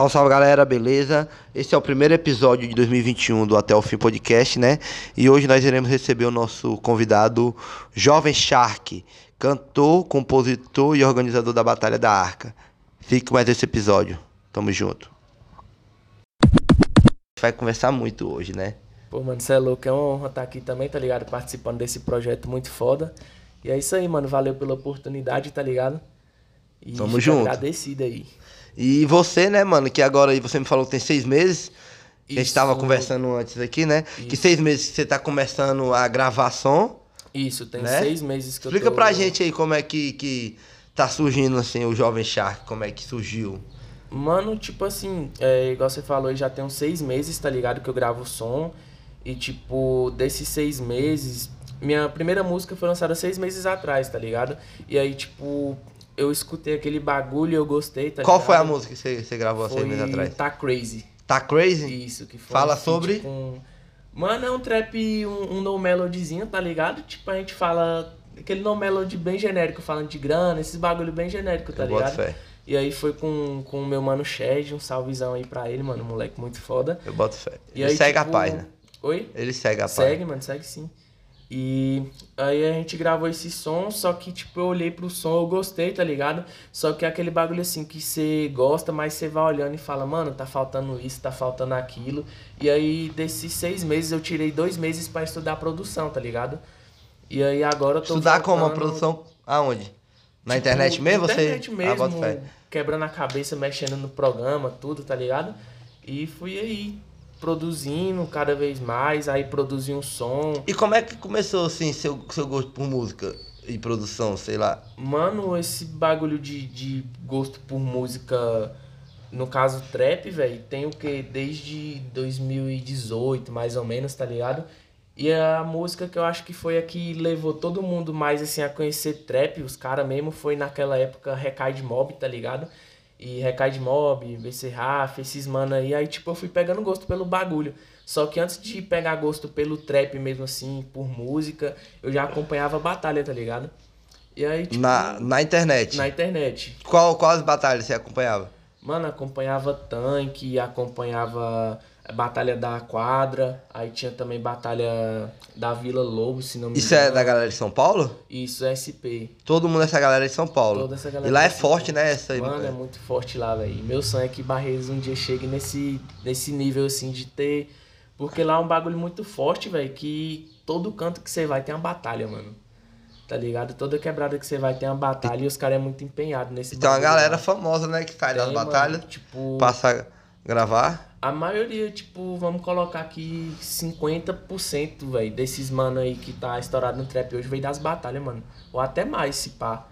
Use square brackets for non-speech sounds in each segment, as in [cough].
Salve, salve galera, beleza? Esse é o primeiro episódio de 2021 do Até o Fim Podcast, né? E hoje nós iremos receber o nosso convidado Jovem Shark, cantor, compositor e organizador da Batalha da Arca. Fique com mais esse episódio. Tamo junto. Vai conversar muito hoje, né? Pô, mano, você é louco, é uma honra estar aqui também, tá ligado? Participando desse projeto muito foda. E é isso aí, mano. Valeu pela oportunidade, tá ligado? E Tamo junto. agradecido aí. E você, né, mano, que agora aí você me falou que tem seis meses. Que a gente tava Isso. conversando antes aqui, né? Que Isso. seis meses que você tá começando a gravar som. Isso, tem Né? seis meses que Explica eu tô... pra gente aí como é que, que tá surgindo, assim, o Jovem Shark, como é que surgiu. Mano, tipo assim, é, igual você falou, já tem uns seis meses, tá ligado? Que eu gravo som. E, tipo, desses seis meses... Minha primeira música foi lançada seis meses atrás, tá ligado? E aí, tipo, eu escutei aquele bagulho e eu gostei, tá Qual ligado? foi a música que você, gravou há Foi seis meses atrás? Tá Crazy. Tá Crazy? Isso, que foi Fala um sobre? Com... Mano, é um trap, um, um no melodyzinho, tá ligado? Tipo, a gente fala aquele no melody bem genérico, falando de grana, esses bagulho bem genérico, tá Eu boto ligado? fé. E aí foi com, com o meu mano Shed, um salvezão aí pra ele, mano, um moleque muito foda. Eu boto fé. E Ele aí, segue a tipo, página. Oi? Ele segue a Segue, página. mano, segue sim. E aí a gente gravou esse som, só que tipo, eu olhei pro som, eu gostei, tá ligado? Só que é aquele bagulho assim que você gosta, mas você vai olhando e fala, mano, tá faltando isso, tá faltando aquilo. E aí, desses seis meses, eu tirei dois meses pra estudar produção, tá ligado? E aí agora eu tô. Estudar como a voltando, produção aonde? Na tipo, internet mesmo? Na você... internet Ah, mesmo, boto fé. quebrando a cabeça, mexendo no programa, tudo, tá ligado? E fui aí, produzindo cada vez mais, aí produzi um som. E como é que começou, assim, seu, seu gosto por música e produção, sei lá? Mano, esse bagulho de, de gosto por música, no caso trap, velho, tem o que? Desde 2018, mais ou menos, tá ligado? E a música que eu acho que foi a que levou todo mundo mais assim a conhecer trap, os caras mesmo, foi naquela época Recai de Mob, tá ligado? E Recai de Mob, BC Rafa, esses mano aí, aí tipo eu fui pegando gosto pelo bagulho. Só que antes de pegar gosto pelo trap mesmo assim, por música, eu já acompanhava a batalha, tá ligado? E aí, tipo, Na, na internet. na internet. Qual, quais batalhas você acompanhava? Mano, acompanhava tanque, acompanhava Batalha da Quadra, aí tinha também Batalha da Vila Lobo, se não me Isso engano. é da galera de São Paulo? Isso, SP. Todo mundo dessa galera de São Paulo. Toda essa galera e lá é forte, né? Essa aí, Mano, é muito forte lá, velho. Meu sonho é que Barreiros um dia chegue nesse, nesse nível, assim, de ter... Porque lá é um bagulho muito forte, velho, que todo canto que você vai tem uma batalha, mano. Tá ligado? Toda quebrada que você vai tem uma batalha e os caras é muito empenhado nesse Tem uma bagulho galera lá. famosa, né? Que das Tem, mano, batalhas, tipo... passa a gravar. A maioria, tipo, vamos colocar aqui 50%, velho, desses mano aí que tá estourado no trap hoje veio das batalhas, mano. Ou até mais, se pá.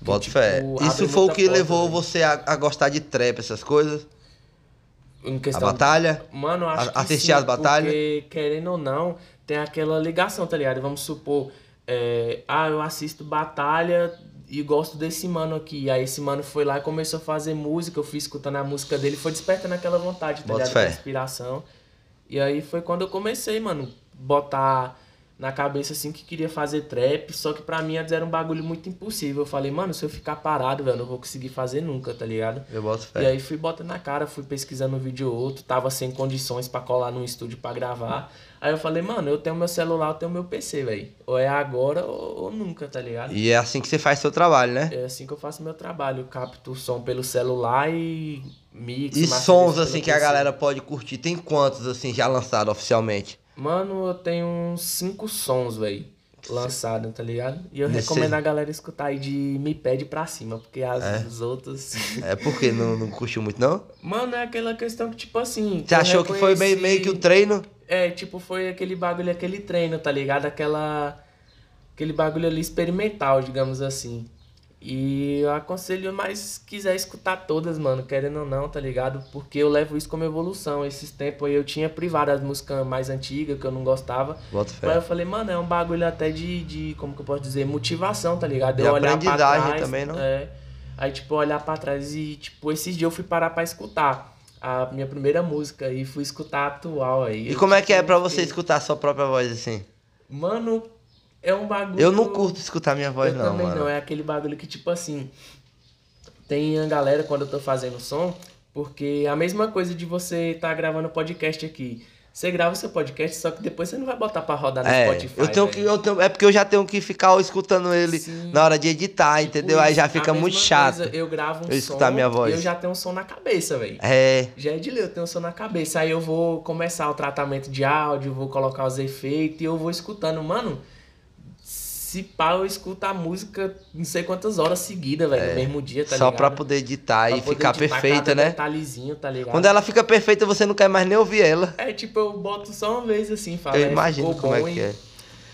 Bota tipo, fé. Isso foi o que porta, levou velho. você a, a gostar de trap, essas coisas? A batalha? Mano, eu acho A- que assistir sim, as batalhas? Porque, querendo ou não, tem aquela ligação, tá ligado? Vamos supor, é, ah, eu assisto batalha e gosto desse mano aqui. Aí esse mano foi lá e começou a fazer música, eu fui escutando a música dele, foi despertando aquela vontade, tá ligado? inspiração. E aí foi quando eu comecei, mano, botar na cabeça assim que queria fazer trap, só que pra mim antes era um bagulho muito impossível. Eu falei, mano, se eu ficar parado, velho, eu não vou conseguir fazer nunca, tá ligado? Eu boto E fé. aí fui botando na cara, fui pesquisando um vídeo ou outro, tava sem condições pra colar num estúdio pra gravar. Aí eu falei, mano, eu tenho meu celular, eu tenho meu PC, velho. Ou é agora ou, ou nunca, tá ligado? E é assim que você faz seu trabalho, né? É assim que eu faço meu trabalho, eu capto o som pelo celular e mix. E sons assim que a PC. galera pode curtir, tem quantos assim já lançados oficialmente? Mano, eu tenho uns cinco sons, velho. Lançado, tá ligado? E eu recomendo a galera escutar aí de Me Pede pra cima, porque as É? outras. [laughs] É porque não, não curtiu muito, não? Mano, é aquela questão que, tipo assim. Você achou que foi meio, reconheci- meio que o treino? É, tipo, foi aquele bagulho, aquele treino, tá ligado? Aquela. Aquele bagulho ali experimental, digamos assim. E eu aconselho, mas se quiser escutar todas, mano, querendo ou não, tá ligado? Porque eu levo isso como evolução. Esses tempos aí eu tinha privado as músicas mais antigas que eu não gostava. Bota Mas fé. eu falei, mano, é um bagulho até de, de como que eu posso dizer, motivação, tá ligado? De eu olhar pra trás. também, não? É. Aí, tipo, olhar pra trás e, tipo, esses dias eu fui parar pra escutar a minha primeira música e fui escutar a atual aí. E como é que é tipo, pra você fiquei- escutar a sua própria voz assim? Mano, é um bagulho. Eu não curto escutar minha voz, eu não, também mano. não. É aquele bagulho que, tipo assim. Tem a galera, quando eu tô fazendo som, Porque a mesma coisa de você estar tá gravando podcast aqui. Você grava seu podcast, só que depois você não vai botar pra rodar no é, Spotify. Eu tenho que, eu tenho, é porque eu já tenho que ficar escutando ele Sim. na hora de editar, tipo entendeu? Isso, Aí já fica muito chato. Coisa, eu gravo um eu escutar minha voz. e eu já tenho um som na cabeça, velho. É. Já é de ler, eu tenho um som na cabeça. Aí eu vou começar o tratamento de áudio, vou colocar os efeitos e eu vou escutando. Mano, se pá, eu escuto a música não sei quantas horas seguidas, velho, é, no mesmo dia, tá só ligado? Pra poder editar pra e poder ficar editar perfeita, né? Detalhezinho, tá ligado? Quando ela fica perfeita, você não quer mais nem ouvir ela. É, tipo, eu boto só uma vez assim, fala. Eu imagino como é que é.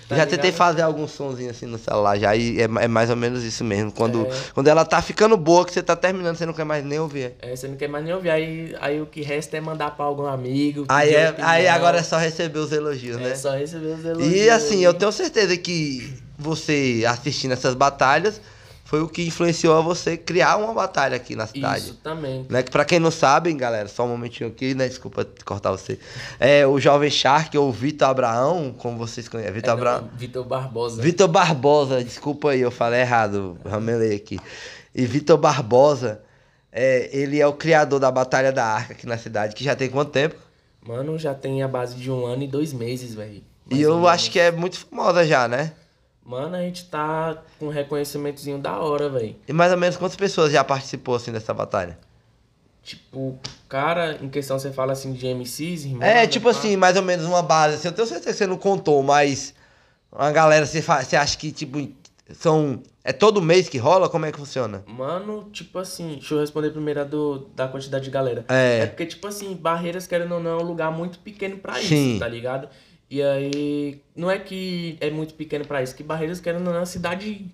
Tá já ligado? tentei fazer algum sonzinho assim no celular, já e é, é mais ou menos isso mesmo. Quando, é. quando ela tá ficando boa, que você tá terminando, você não quer mais nem ouvir. É, você não quer mais nem ouvir. Aí, aí o que resta é mandar pra algum amigo. Aí, é, aí agora é só receber os elogios, é né? É só receber os elogios. E assim, eu tenho certeza que você assistindo essas batalhas foi o que influenciou a você criar uma batalha aqui na cidade. Isso também. Né? Que pra quem não sabe, galera, só um momentinho aqui, né? Desculpa cortar você. É o Jovem Shark ou Vitor Abraão, como vocês conhecem. Vitor é, Abraão. Vitor Barbosa. Vitor Barbosa, desculpa aí, eu falei errado, ramelei aqui. E Vitor Barbosa, é, ele é o criador da Batalha da Arca aqui na cidade, que já tem quanto tempo? Mano, já tem a base de um ano e dois meses, velho. E eu acho que é muito famosa já, né? Mano, a gente tá com um reconhecimentozinho da hora, velho. E mais ou menos quantas pessoas já participou, assim, dessa batalha? Tipo, cara, em questão você fala assim de MCs, irmão. É, tipo assim, mais ou menos uma base. Assim, eu tenho certeza que você não contou, mas uma galera, você, você acha que, tipo, são. É todo mês que rola? Como é que funciona? Mano, tipo assim, deixa eu responder primeiro a do, da quantidade de galera. É. É porque, tipo assim, Barreiras, querendo ou não, é um lugar muito pequeno pra Sim. isso, tá ligado? E aí, não é que é muito pequeno para isso, que Barreiras, querendo ou não, é uma cidade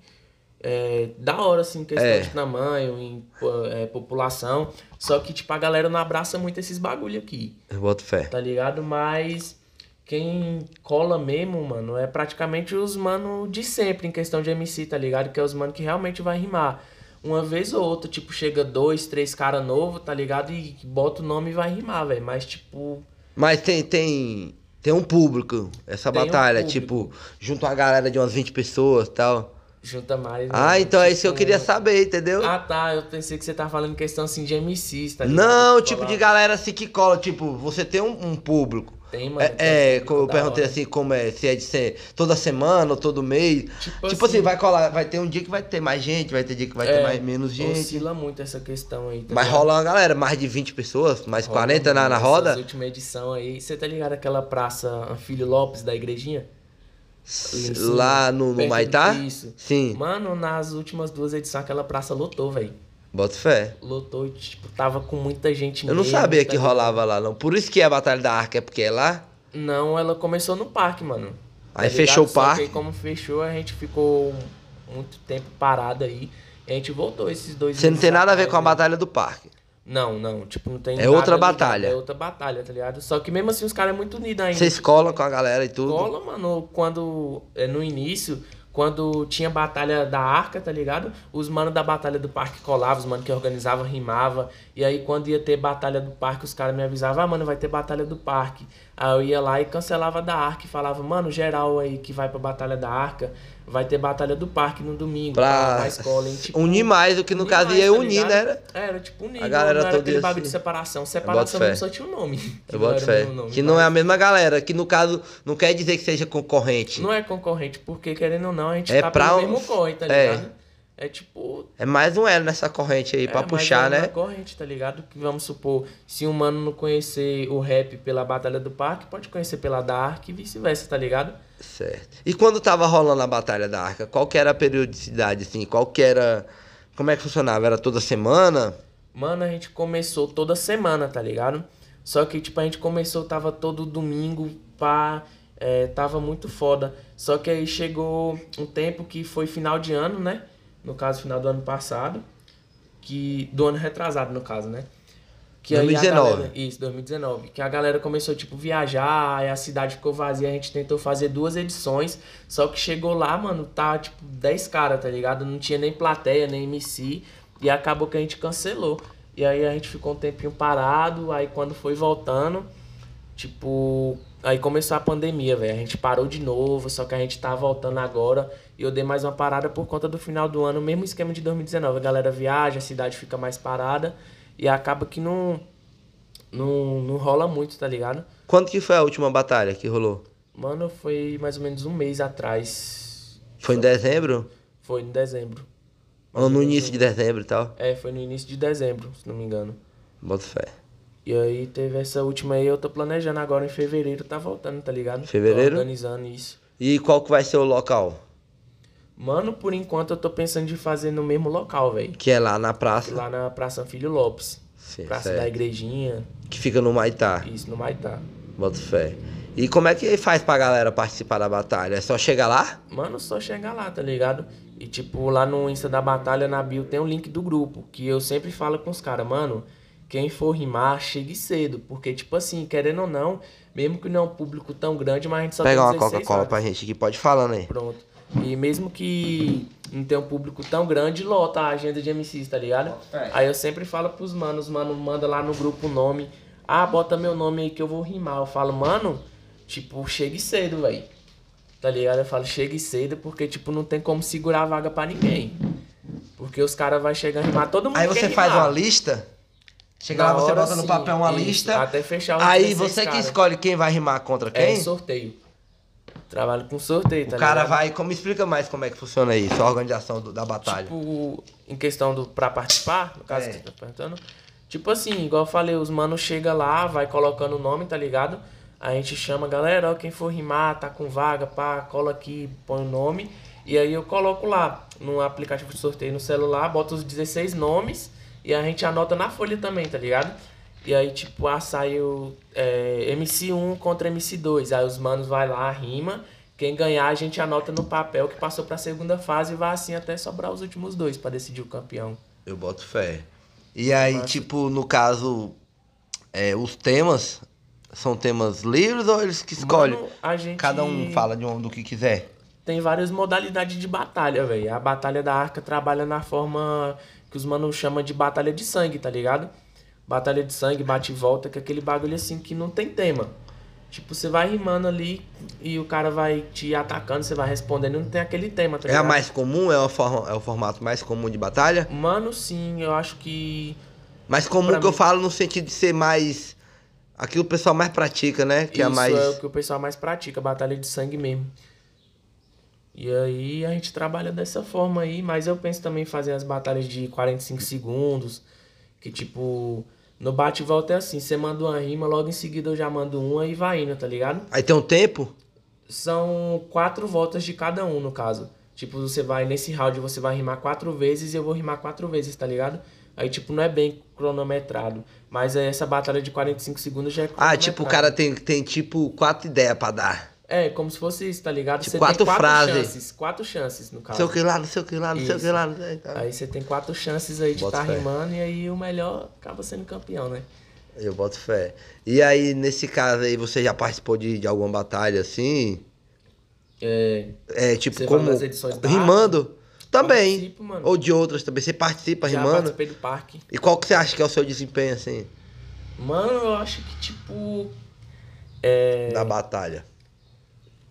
é, da hora, assim, questão é. de tamanho, em é, população. Só que, tipo, a galera não abraça muito esses bagulho aqui. Eu boto fé. Tá ligado? Mas quem cola mesmo, mano, é praticamente os mano de sempre em questão de MC, tá ligado? Que é os mano que realmente vai rimar. Uma vez ou outra, tipo, chega dois, três cara novo, tá ligado? E bota o nome e vai rimar, velho. Mas, tipo. Mas tem, tem tem um público, essa tem batalha, um tipo, junto a galera de umas 20 pessoas e tal. Junta mais. Né? Ah, então é isso que eu queria saber, entendeu? Ah, tá. Eu pensei que você tava falando questão assim de MCs, tá ligado? Não, tipo de galera assim que cola, tipo, você tem um, um público. Tem, mano. É, é eu perguntei assim como é, se é de ser toda semana ou todo mês. Tipo, tipo assim, assim, vai colar, vai ter um dia que vai ter mais gente, vai ter dia que vai é, ter mais menos gente. Oscila muito essa questão aí. Tá Mas ligado? rola uma galera, mais de 20 pessoas, mais rola 40 na, na roda. Última edição aí, você tá ligado aquela praça Filho Lopes da igrejinha? Lá no, no Maitá? Isso. Sim. Mano, nas últimas duas edições aquela praça lotou, velho. Bota fé. Lotou e, tipo, tava com muita gente Eu não sabia que rolava lá, não. Por isso que é a Batalha da Arca, é porque é lá? Não, ela começou no parque, mano. Aí tá fechou o parque? Que como fechou, a gente ficou muito tempo parado aí. E a gente voltou esses dois Você não tem nada a ver com a Batalha do Parque? Não, não. Tipo, não tem É outra batalha. É outra batalha, tá ligado? Só que mesmo assim os caras é muito unidos ainda. Vocês colam com a galera e tudo? Cola, mano. Quando... É, no início quando tinha batalha da arca, tá ligado? Os manos da batalha do parque colavam, os manos que organizavam rimava. E aí quando ia ter batalha do parque, os caras me avisavam, ah, mano, vai ter batalha do parque. Aí eu ia lá e cancelava da arca e falava, mano, geral aí que vai pra batalha da arca, vai ter batalha do parque no domingo, pra escola. Hein? Tipo, unir mais, o que no caso ia tá unir, né? Era, era tipo unir, a galera não, era aquele bagulho assim. de separação. Separação mesmo só tinha um nome. Eu boto fé. Nome, que mas... não é a mesma galera, que no caso não quer dizer que seja concorrente. Não é concorrente, porque querendo ou não, a gente é tá pra... pelo mesmo corre, tá é. ligado? É. É tipo. É mais um elo nessa corrente aí, é, pra puxar, né? É corrente, tá ligado? Que vamos supor, se um mano não conhecer o rap pela Batalha do Parque, pode conhecer pela Dark e vice-versa, tá ligado? Certo. E quando tava rolando a Batalha da Arca, qual que era a periodicidade, assim? Qual que era. Como é que funcionava? Era toda semana? Mano, a gente começou toda semana, tá ligado? Só que, tipo, a gente começou, tava todo domingo, pá. É, tava muito foda. Só que aí chegou um tempo que foi final de ano, né? No caso, final do ano passado, que do ano retrasado, no caso, né? Que 2019. Galera, isso, 2019. Que a galera começou, tipo, viajar, aí a cidade ficou vazia, a gente tentou fazer duas edições, só que chegou lá, mano, tá, tipo, 10 caras, tá ligado? Não tinha nem plateia, nem MC, e acabou que a gente cancelou. E aí a gente ficou um tempinho parado, aí quando foi voltando, tipo, aí começou a pandemia, velho. A gente parou de novo, só que a gente tá voltando agora. E eu dei mais uma parada por conta do final do ano, mesmo esquema de 2019. A galera viaja, a cidade fica mais parada. E acaba que não, não, não rola muito, tá ligado? Quando que foi a última batalha que rolou? Mano, foi mais ou menos um mês atrás. Foi em dezembro? Foi em dezembro. Ou no início de dezembro e tal? É, foi no início de dezembro, se não me engano. Bota fé. E aí teve essa última aí, eu tô planejando agora em fevereiro, tá voltando, tá ligado? Fevereiro? Tô organizando isso. E qual que vai ser o local? Mano, por enquanto eu tô pensando de fazer no mesmo local, velho. Que é lá na praça. Lá na Praça Filho Lopes. Sim, Praça certo. da Igrejinha. Que fica no Maitá. Isso, no Maitá. Bota fé. E como é que faz pra galera participar da batalha? É só chegar lá? Mano, só chegar lá, tá ligado? E tipo, lá no Insta da Batalha, na bio, tem um link do grupo. Que eu sempre falo com os caras, mano, quem for rimar, chegue cedo. Porque, tipo assim, querendo ou não, mesmo que não é um público tão grande, mas a gente só Pega uma tem 16 Coca-Cola vagas. pra gente aqui, pode falando aí. Pronto. E mesmo que não tenha um público tão grande, lota a agenda de MCs, tá ligado? É. Aí eu sempre falo pros manos, mano, manda lá no grupo o nome. Ah, bota meu nome aí que eu vou rimar. Eu falo, mano, tipo, chegue cedo, velho. Tá ligado? Eu falo, chegue cedo porque, tipo, não tem como segurar a vaga pra ninguém. Porque os caras vão chegar a rimar, todo mundo Aí quer você faz uma lista. Chega Na lá, você hora, bota no sim. papel uma Isso, lista. Até fechar os Aí 16 você que escolhe quem vai rimar contra É quem. sorteio. Trabalho com sorteio, tá o cara ligado? vai. Como explica mais como é que funciona isso, a organização do- da batalha. Tipo, em questão do pra participar, no caso É. que você tá perguntando. Tipo assim, igual eu falei, os manos chega lá, vai colocando o nome, tá ligado? A gente chama, galera, ó, quem for rimar, tá com vaga, pá, cola aqui, põe o nome. E aí eu coloco lá no aplicativo de sorteio no celular, boto os 16 nomes e a gente anota na folha também, tá ligado? E aí, tipo, ah, saiu é, MC1 contra MC2. Aí os manos vai lá, rima. Quem ganhar, a gente anota no papel que passou pra segunda fase e vai assim até sobrar os últimos dois pra decidir o campeão. Eu boto fé. E aí, Massa. tipo, no caso, é, os temas são temas livres ou eles que escolhem? Mano, a gente Cada um fala de um, do que quiser. tem várias modalidades de batalha, velho. A batalha da arca trabalha na forma que os manos chamam de batalha de sangue, tá ligado? Batalha de sangue, bate e volta, que é aquele bagulho assim que não tem tema. Tipo, você vai rimando ali e o cara vai te atacando, você vai respondendo, não tem aquele tema, tá É a mais comum? É, forma, é o formato mais comum de batalha? Mano, sim, eu acho que. Mais comum Pra que eu mim- falo no sentido de ser mais. Aquilo que o pessoal mais pratica, né? Que é isso mais. é o que o pessoal mais pratica, batalha de sangue mesmo. E aí a gente trabalha dessa forma aí, mas eu penso também em fazer as batalhas de 45 segundos, que tipo, no bate e volta é assim, você manda uma rima, logo em seguida eu já mando uma e vai indo, tá ligado? Aí tem um tempo? São quatro voltas de cada um, no caso. Tipo, você vai nesse round, você vai rimar quatro vezes e eu vou rimar quatro vezes, tá ligado? Aí, tipo, não é bem cronometrado. Mas é essa batalha de 45 segundos já é Ah, tipo, o cara tem, tem tipo quatro ideias pra dar. É, como se fosse isso, tá ligado? Tipo, você quatro tem quatro frases. chances. Quatro chances, no Não caso. sei o que lá, não sei o que lá, não sei o que Isso. lá. Não sei, tá. Aí você tem quatro chances aí de estar fé. rimando e aí o melhor acaba sendo campeão, né? Eu boto fé. E aí, nesse caso aí, você já participou de, de alguma batalha assim? É, É, tipo, como. das edições da rimando? Também. Participo, mano. Ou de outras também. Você participa já rimando? participei do parque. E qual que você acha que é o seu desempenho, assim, Mano, eu acho que, tipo... É... da batalha?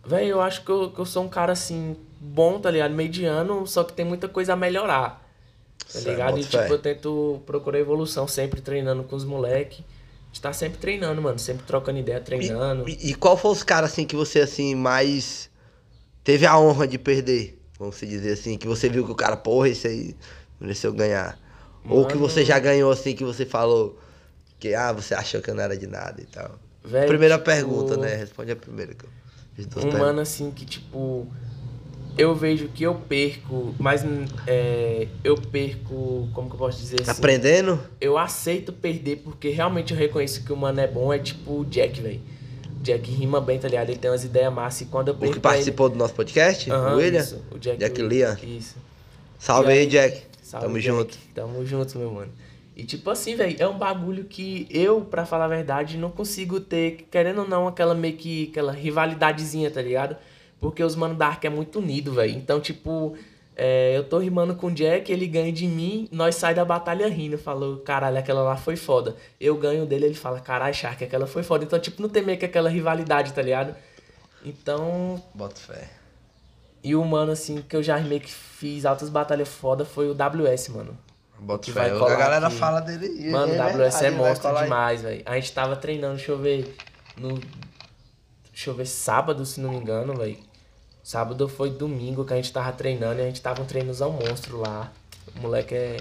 Véi, eu acho que eu, que eu sou um cara, assim, bom, tá ligado? Mediano, só que tem muita coisa a melhorar. Tá Certo, ligado? E, boto fé. tipo, eu tento procurar evolução sempre treinando com os moleque. A gente tá sempre treinando, mano. Sempre trocando ideia, treinando. E, e qual foi os caras, assim, que você, assim, mais teve a honra de perder? Vamos se dizer assim, que você viu que o cara, porra, esse aí mereceu ganhar. Ou que Mano. você já ganhou, assim, que você falou que, ah, você achou que eu não era de nada e tal. Véi, primeira tipo, pergunta, né? Responde a primeira. Que eu Um mano assim que, tipo, eu vejo que eu perco, mas é, eu perco, como que eu posso dizer assim? Aprendendo? Eu aceito perder porque realmente eu reconheço que o mano é bom, é tipo o Jack, velho. Jack rima bem, tá ligado? Ele tem umas ideias massas e quando eu O perco que pra participou do nosso podcast? ele... Aham, o William? Isso, o Jack, Jack William. Lian. Isso. Salve aí, aí, Jack. Salve, Tamo Jack. junto. Tamo junto, meu mano. E tipo assim, velho, é um bagulho que eu, pra falar a verdade, não consigo ter, querendo ou não, aquela meio que aquela rivalidadezinha, tá ligado? Porque os mano da Ark é muito unido, velho. Então, tipo, é, eu tô rimando com o Jack, ele ganha de mim, nós sai da batalha rindo. Falou, caralho, aquela lá foi foda. Eu ganho dele, ele fala, caralho, Shark, aquela foi foda. Então, tipo, não tem meio que aquela rivalidade, tá ligado? Então, Bota fé. e o mano, assim, que eu já meio que fiz altas batalhas foda foi o WS, mano. Bota fé. A galera aqui. fala dele. e Mano, é o WS é monstro demais, velho. A gente tava treinando, deixa eu ver, no... Deixa eu ver, sábado, se não me engano, velho. Sábado foi domingo que a gente tava treinando e a gente tava treinando ao monstro lá. O moleque é...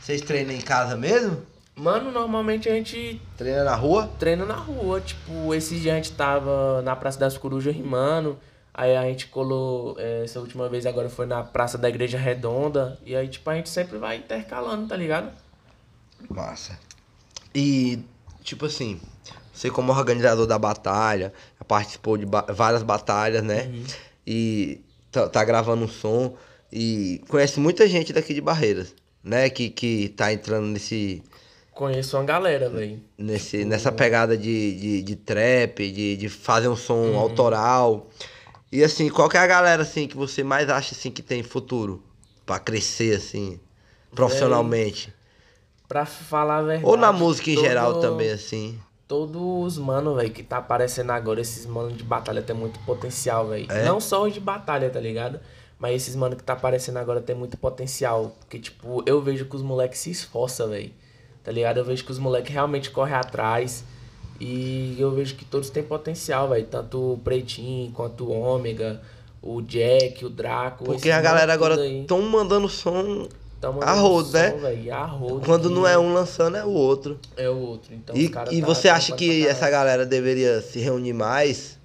Vocês treinam em casa mesmo? Mano, normalmente a gente Treina na rua? treina na rua. Tipo, esses dias a gente tava na Praça das Corujas rimando. Aí a gente colou, eh, essa última vez agora foi na Praça da Igreja Redonda. E aí, tipo, a gente sempre vai intercalando, tá ligado? Massa. E, tipo assim, você como organizador da batalha, participou de ba- várias batalhas, né? E tá, tá gravando um som e conhece muita gente daqui de Barreiras, né? Que, que tá entrando nesse, Conheço uma galera, velho. nesse, nessa pegada de, de, de trap, de, de fazer um som autoral. E assim, qual que é a galera assim que você mais acha assim que tem futuro pra crescer assim, profissionalmente? Pra falar a verdade. Ou na música em todo- geral também assim. Todos os mano, velho, que tá aparecendo agora, esses mano de batalha tem muito potencial, velho. É? Não só os de batalha, tá ligado? Mas esses mano que tá aparecendo agora tem muito potencial. Porque, tipo, eu vejo que os moleques se esforçam, velho. Tá ligado? Eu vejo que os moleques realmente correm atrás. E eu vejo que todos têm potencial, velho. Tanto o Pretinho, quanto o Ômega, o Jack, o Draco. Porque a galera agora estão mandando som Tão a rodo, né? velho, a rodo, quando que não é um lançando é o outro. É o outro. Então, e e tá você acha trampando que essa galera deveria se reunir mais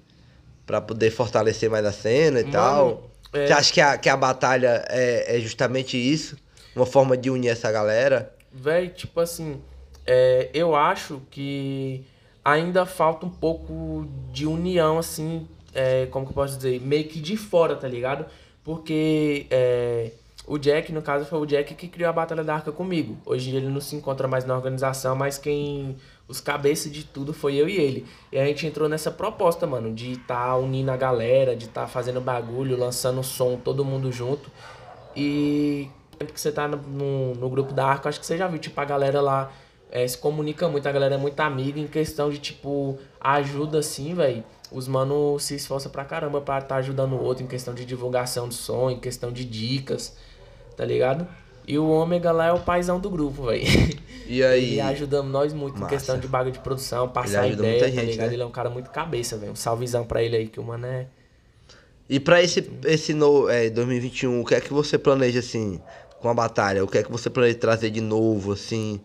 pra poder fortalecer mais a cena e Mano, tal? é- Você acha que a, que a batalha é, é justamente isso? Uma forma de unir essa galera? Véi, tipo assim, é, eu acho que ainda falta um pouco de união, assim, é, como que eu posso dizer, meio que de fora, tá ligado? Porque é, o Jack, no caso, foi o Jack que criou a Batalha da Arca comigo. Hoje ele não se encontra mais na organização, mas quem. Os cabeças de tudo foi eu e ele. E a gente entrou nessa proposta, mano, de tá unindo a galera, de tá fazendo bagulho, lançando som, todo mundo junto. E sempre que você tá no, no, no grupo da Arca, acho que você já viu, tipo, a galera lá é, se comunica muito, a galera é muito amiga em questão de, tipo, ajuda assim, velho. Os mano se esforçam pra caramba pra tá ajudando o outro em questão de divulgação de som, em questão de dicas, tá ligado? E o Ômega lá é o paizão do grupo, velho. E aí? [laughs] Ele ajudando nós muito Massa. em questão de bagulho de produção, passar ajuda ideia, muita tá gente, ligado? né? Ele é um cara muito cabeça, velho. Um salvezão pra ele aí, que o mano é... E pra esse, esse no, é, 2021, o que é que você planeja assim com a batalha? O que é que você planeja trazer de novo, assim?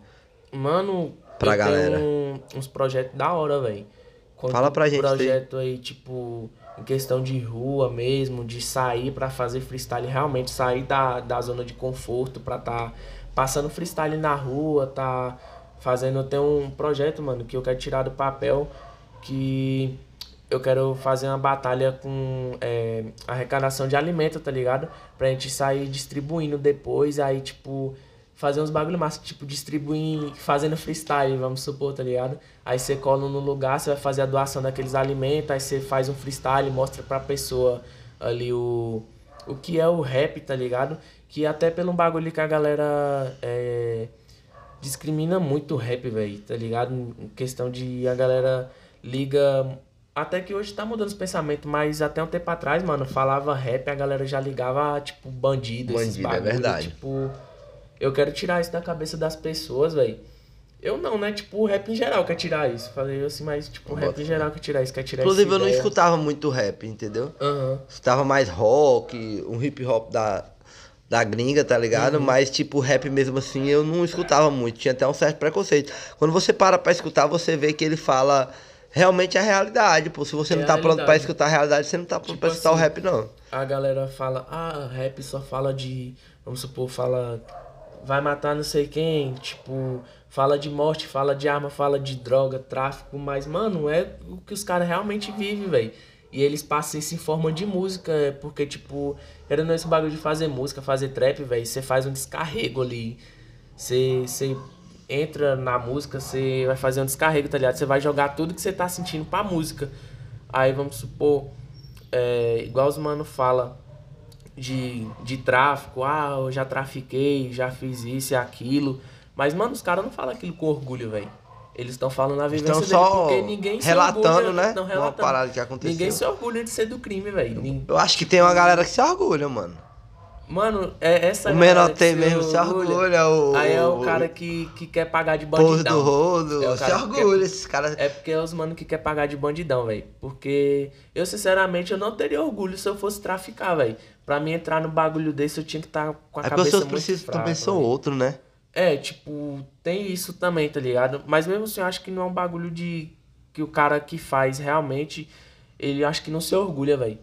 Mano, Pra galera. uns projetos da hora, velho. Fala pra gente projeto aí, tipo, em questão de rua mesmo, de sair pra fazer freestyle, realmente sair da, da zona de conforto pra tá passando freestyle na rua, tá fazendo. Eu tenho um projeto, mano, que eu quero tirar do papel, que eu quero fazer uma batalha com é, arrecadação de alimento, tá ligado? Pra gente sair distribuindo depois, aí, tipo, fazer uns bagulho massa, tipo, distribuir, fazendo freestyle, vamos supor, tá ligado? Aí você cola no lugar, você vai fazer a doação daqueles alimentos, aí você faz um freestyle, mostra pra pessoa ali o, o que é o rap, tá ligado? Que até pelo bagulho que a galera é, discrimina muito o rap, velho, tá ligado? Em questão de a galera liga. Até que hoje tá mudando os pensamentos, mas até um tempo atrás, mano, falava rap, a galera já ligava, tipo, bandido, esses Bandido, é bagulho, verdade. Tipo, eu quero tirar isso da cabeça das pessoas, velho. Eu não, né? Tipo, o rap em geral quer tirar isso. Falei assim, mas, tipo, o rap em geral quer tirar isso, quer tirar Inclusive eu não ideia. escutava muito rap, entendeu? Aham. Escutava mais rock, um hip hop da, da gringa, tá ligado? Uhum. Mas, tipo, rap mesmo assim, eu não escutava muito. Tinha até um certo preconceito. Quando você para pra escutar, você vê que ele fala realmente a realidade, pô. Se você É não tá pronto pra escutar a realidade, você não tá pronto Tipo pra escutar o assim, rap, não. a galera fala, ah, rap só fala de, vamos supor, fala, vai matar não sei quem, tipo, fala de morte, fala de arma, fala de droga, tráfico, mas, mano, é o que os caras realmente vivem, velho. E eles passam isso em forma de música, é porque, tipo, era esse bagulho de fazer música, fazer trap, velho, você faz um descarrego ali. Você, você entra na música, você vai fazer um descarrego, tá ligado? Você vai jogar tudo que você tá sentindo pra música. Aí vamos supor, é, igual os mano fala de, de tráfico, ah, eu já trafiquei, já fiz isso e aquilo. Mas, mano, os caras não falam aquilo com orgulho, velho. Eles estão falando a vivência Estão dele, só porque ninguém se relatando, orgulha, né? Não, Uma relatando. parada que aconteceu. Ninguém se orgulha de ser do crime, velho. Eu acho que tem uma galera que se orgulha, mano. Mano, é essa O menor tem mesmo, se orgulha. O, Aí é o cara que, que quer pagar de Porra bandidão. do rodo. É se orgulha, quer- esses caras. É porque é os mano que quer pagar de bandidão, velho. Porque eu, sinceramente, eu não teria orgulho se eu fosse traficar, velho. Pra mim entrar no bagulho desse, eu tinha que estar com a É cabeça muito princípios fraca, também são véi. outros, né? É, tipo, tem isso também, tá ligado? Mas mesmo assim, eu acho que não é um bagulho de... Que o cara que faz, realmente, ele acho que não se orgulha, velho.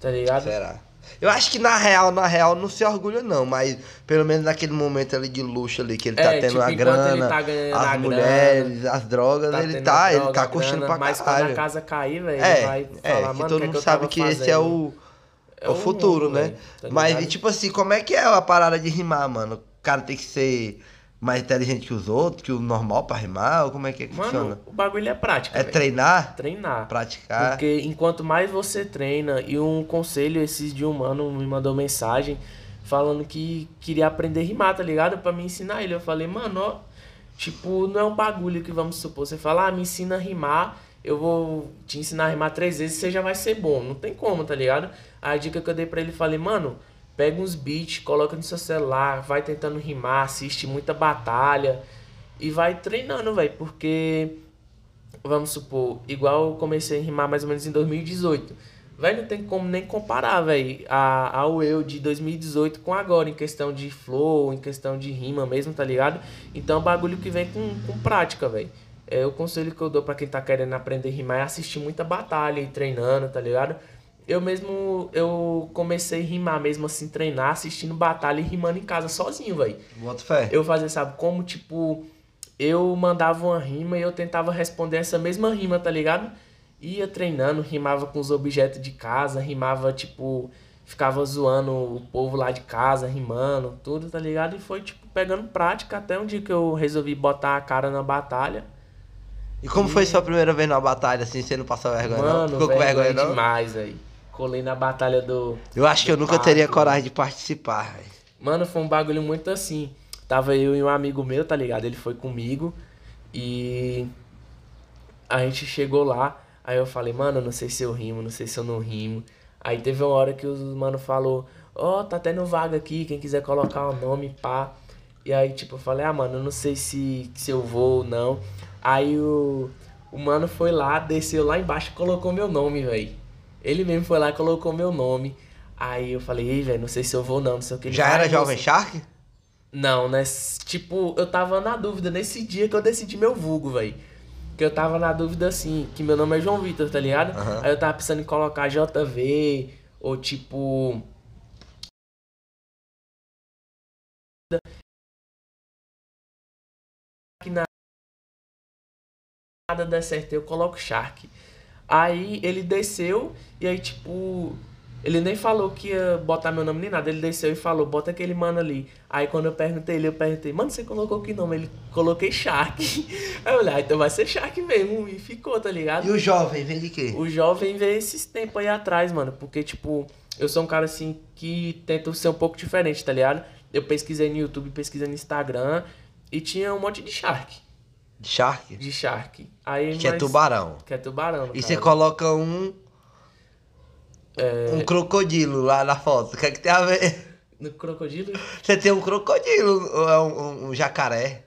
Tá ligado? Será? Eu acho que na real, na real, não se orgulha não, mas pelo menos naquele momento ali de luxo ali, que ele tá É, tendo tipo, a grana, ele tá as grana, mulheres, as drogas, ele tá, ele droga, tá curtindo grana, pra Mas quando caralho. a casa cair, velho, É, ele vai é, falar, que todo é mundo que sabe que esse é fazendo?" o, é o futuro, mundo, né? tá Mas, e, tipo assim, como é que é a parada de rimar, mano? O cara tem que ser mais inteligente que os outros, que o normal pra rimar, ou como é que, é que Mano, funciona? o bagulho é prática, É velho. treinar, Treinar. praticar. Porque enquanto mais você treina, e um conselho, esses de um mano me mandou mensagem falando que queria aprender a rimar, tá ligado? Pra me ensinar ele. Eu falei, mano, ó, tipo, não é um bagulho que vamos supor. Você fala, ah, me ensina a rimar, eu vou te ensinar a rimar três vezes, você já vai ser bom. Não tem como, tá ligado? A dica que eu dei pra ele, falei, mano, pega uns beats, coloca no seu celular, vai tentando rimar, assiste muita batalha e vai treinando, velho, porque vamos supor, igual eu comecei a rimar mais ou menos em 2018. Velho, não tem como nem comparar, velho, ao eu de 2018 com agora, em questão de flow, em questão de rima mesmo, tá ligado? Então é bagulho que vem com, com prática, velho. É, o conselho que eu dou pra quem tá querendo aprender a rimar é assistir muita batalha e treinando, tá ligado? Eu mesmo, eu comecei a rimar mesmo assim, treinar, assistindo batalha e rimando em casa sozinho, velho. Bota fé. Eu fazia, sabe, como tipo, eu mandava uma rima e eu tentava responder essa mesma rima, tá ligado? Ia treinando, rimava com os objetos de casa, rimava, tipo, ficava zoando o povo lá de casa, rimando, tudo, tá ligado? E foi, tipo, pegando prática até um dia que eu resolvi botar a cara na batalha. E como foi sua primeira vez numa batalha, assim, você não passou vergonha não? Mano, Ficou com vergonha vergonha não? demais, aí. Colei na batalha do, Eu acho que eu nunca teria coragem de participar, velho. Mano, foi um bagulho muito assim. Tava eu e um amigo meu, tá ligado? Ele foi comigo e a gente chegou lá. Aí eu falei, mano, não sei se eu rimo, não sei se eu não rimo. Aí teve uma hora que os mano falou, ó, tá tendo vaga aqui, quem quiser colocar o nome, pá. E aí, tipo, eu falei, ah, mano, eu não sei se, se eu vou ou não. Aí o, o mano foi lá, desceu lá embaixo e colocou meu nome, velho. Ele mesmo foi lá e colocou meu nome. Aí eu falei, ei, velho, não sei se eu vou ou não, não sei o que. Ele Já era "Ah, Jovem você-" Shark? Não, né? Tipo, eu tava na dúvida nesse dia que eu decidi meu vulgo, velho. Que eu tava na dúvida assim, que meu nome é João Vitor, tá ligado? Aham. Aí eu tava pensando em colocar JV, ou tipo. Que na- nada der certo, eu coloco Shark. Aí ele desceu e aí, tipo, ele nem falou que ia botar meu nome nem nada. Ele desceu e falou, bota aquele mano ali. Aí quando eu perguntei ele, eu perguntei, mano, você colocou que nome? Ele coloquei Shark. [laughs] Aí eu olhei, ah, então vai ser Shark mesmo. E ficou, tá ligado? E o jovem, vem de quê? O jovem vê esses tempos aí atrás, mano. Porque, tipo, eu sou um cara assim que tento ser um pouco diferente, tá ligado? Eu pesquisei no YouTube, pesquisei no Instagram e tinha um monte de Shark. De Shark? De Shark. Aí, Que é mas- tubarão. Que é tubarão. E você coloca um. É. Um crocodilo lá na foto. O que é que tem a ver? No crocodilo? Você tem um crocodilo, ou é um, um- um jacaré.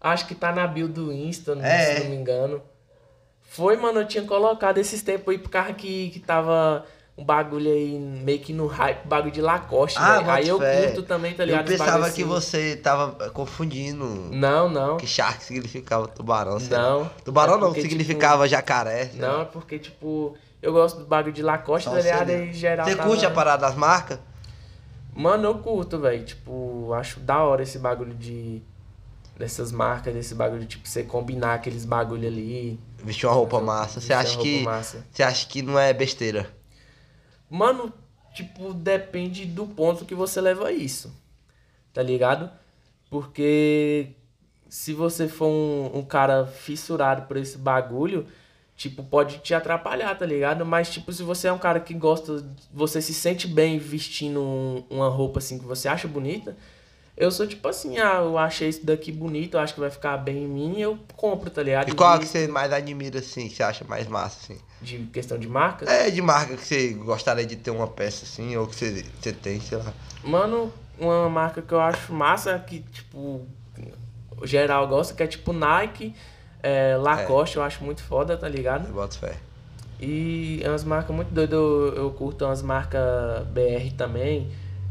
Acho que tá na bio do Insta, não- É. se não me engano. Foi, mano, eu tinha colocado esses tempos aí por causa que, que tava um bagulho aí meio que no hype, bagulho de Lacoste, Ah, velho. Aí eu fé. curto também, tá Eu ligado? Esse pensava bagulho que assim. você tava confundindo. Não, não. Que Shark significava tubarão. sei lá. Não. Tubarão É não, porque, significava jacaré. sei Não, lá. é porque, tipo, eu gosto do bagulho de Lacoste, tá ligado? Aí geral. Você tava- curte a parada das marcas? Mano, eu curto, velho. Tipo, acho da hora esse bagulho de. Dessas marcas, desse bagulho, tipo, você combinar aqueles bagulho ali. Vestir uma roupa massa. Você acha que. massa. Você acha que não é besteira? Mano, tipo, depende do ponto que você leva isso. Tá ligado? Porque se você for um, um cara fissurado por esse bagulho, tipo, pode te atrapalhar, tá ligado? Mas, tipo, se você é um cara que gosta, você se sente bem vestindo um- uma roupa assim que você acha bonita, Eu sou tipo assim, ah, eu achei isso daqui bonito, eu acho que vai ficar bem em mim, eu compro, tá ligado? E qual que Visto você mais admira, assim, que você acha mais massa, assim? De questão de marca? É, de marca que você gostaria de ter uma peça, assim, ou que você, você tem, sei lá. Mano, uma marca que eu acho massa, que tipo, o geral gosta, que é tipo Nike, é, Lacoste, eu acho muito foda, tá ligado? Eu boto fé. E é umas marcas muito doidas, eu, eu curto umas marcas BR também.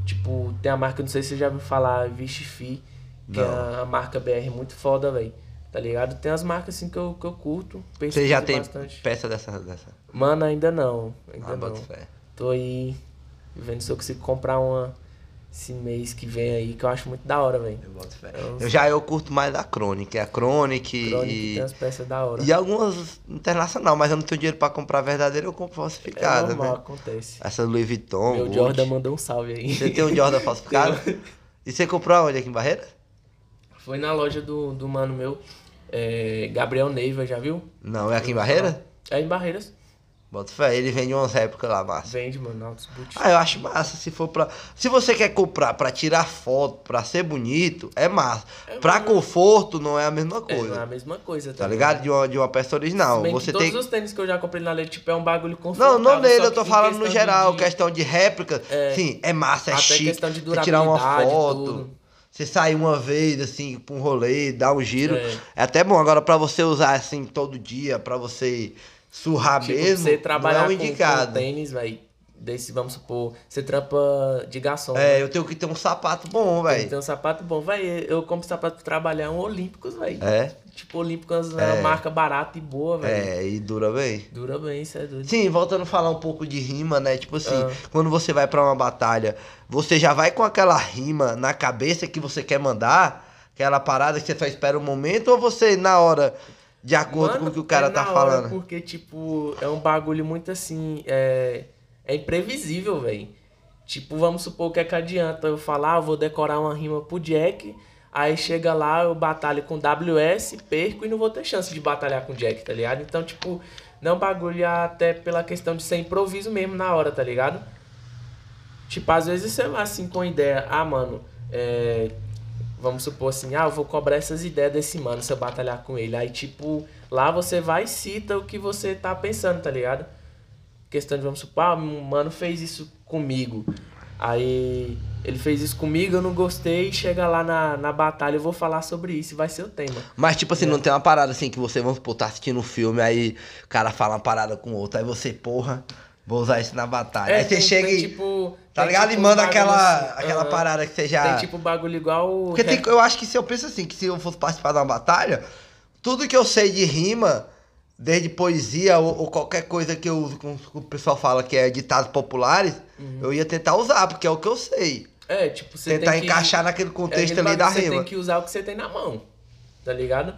Tipo, tem a marca, não sei se você já ouviu falar, Vichifi, que é Não. a marca BR muito foda, velho. Tá ligado? Tem as marcas assim que eu, que eu curto. Você já tem bastante. peça dessa, dessa? Mano, ainda não. Ainda Ah, não. Tô aí vendo se eu consigo comprar uma esse mês que vem aí, que eu acho muito da hora, velho. Eu boto fé. Eu- Eu já eu curto mais a Chronic, a Chronic Crônica e... tem umas peças da hora. E algumas internacional, mas eu não tenho dinheiro pra comprar verdadeira, eu compro É falsificada, normal, né? acontece. Essa Louis Vuitton, Meu Gucci. Jordan mandou um salve aí. Você tem um Jordan [laughs] falsificado? e você comprou aonde aqui em Barreira? Foi na loja do, do mano meu, é, Gabriel Neiva, já viu? Não, é aqui em Barreira? É em Barreiras. Bota fé, ele vende umas réplicas lá, massa. Vende, mano, altos boutiques. Ah, eu acho massa se for pra. Se você quer comprar pra tirar foto, pra ser bonito, é massa. pra conforto não é a mesma É, coisa. não é a mesma coisa, Tá ligado? De uma, de uma peça original. Você todos tem. os tênis que eu já comprei na Lei, tipo, é um bagulho Não, confortável. não nele, só eu tô falando no geral, de- questão de réplica. É, sim, é massa, é até chique. questão de você tirar uma durabilidade, foto. tudo. Você sair uma vez, assim, pra um rolê, dar um giro. É. É, até bom. Agora, pra você usar assim todo dia, pra você surrar Tipo, mesmo, você trabalhar não é com, o indicado. com tênis, velho, desse, vamos supor, você trampa de garçom. É, né? eu tenho que ter um sapato bom, Tem que velho. ter um sapato bom. Véi, eu compro sapato pra trabalhar um Olímpicos, velho. É. Tipo, Olímpicos é uma marca barata e boa, velho. É, e dura bem. Dura bem, isso é doido. Sim, voltando a falar um pouco de rima, né? Tipo assim, Ah. quando você vai pra uma batalha, você já vai com aquela rima na cabeça que você quer mandar, aquela parada que você só espera um momento, ou você na hora, de acordo Mano, com o que o cara é tá falando? Porque, tipo, é um bagulho muito assim. É, é imprevisível, velho. Tipo, vamos supor que é que adianta eu falar, ah, eu vou decorar uma rima pro Jack. Aí chega lá, eu batalho com WS, perco e não vou ter chance de batalhar com o Jack, tá ligado? Então, tipo, não é um bagulho até pela questão de ser improviso mesmo na hora, tá ligado? Tipo, às vezes você vai assim com ideia, ah, mano, é, vamos supor assim, ah, eu vou cobrar essas ideias desse mano se eu batalhar com ele. Aí, tipo, lá você vai e cita o que você tá pensando, tá ligado? Questão de, vamos supor, ah, um mano fez isso comigo. Aí ele fez isso comigo, eu não gostei, chega lá na, na batalha, eu vou falar sobre isso vai ser o tema. Mas, tipo assim, É. não tem uma parada assim que você, vamos supor, tá assistindo um filme, aí o cara fala uma parada com o outro, aí você, porra, vou usar isso na batalha. aí você É, tem- chega tem, e. tipo, Tá ligado? tipo, e manda um aquela, assim, aquela aham. parada que você já. Tem tipo bagulho igual. o Porque tem- eu acho que se eu penso assim, que se eu fosse participar de uma batalha, tudo que eu sei de rima, desde poesia ou, ou qualquer coisa que eu uso, como o pessoal fala que é ditados populares, Uhum. eu ia tentar usar, porque é o que eu sei. É, tipo, você tentar tem que... encaixar naquele é contexto aquele ali da bagulho, Você rima. tem que usar o que você tem na mão, tá ligado?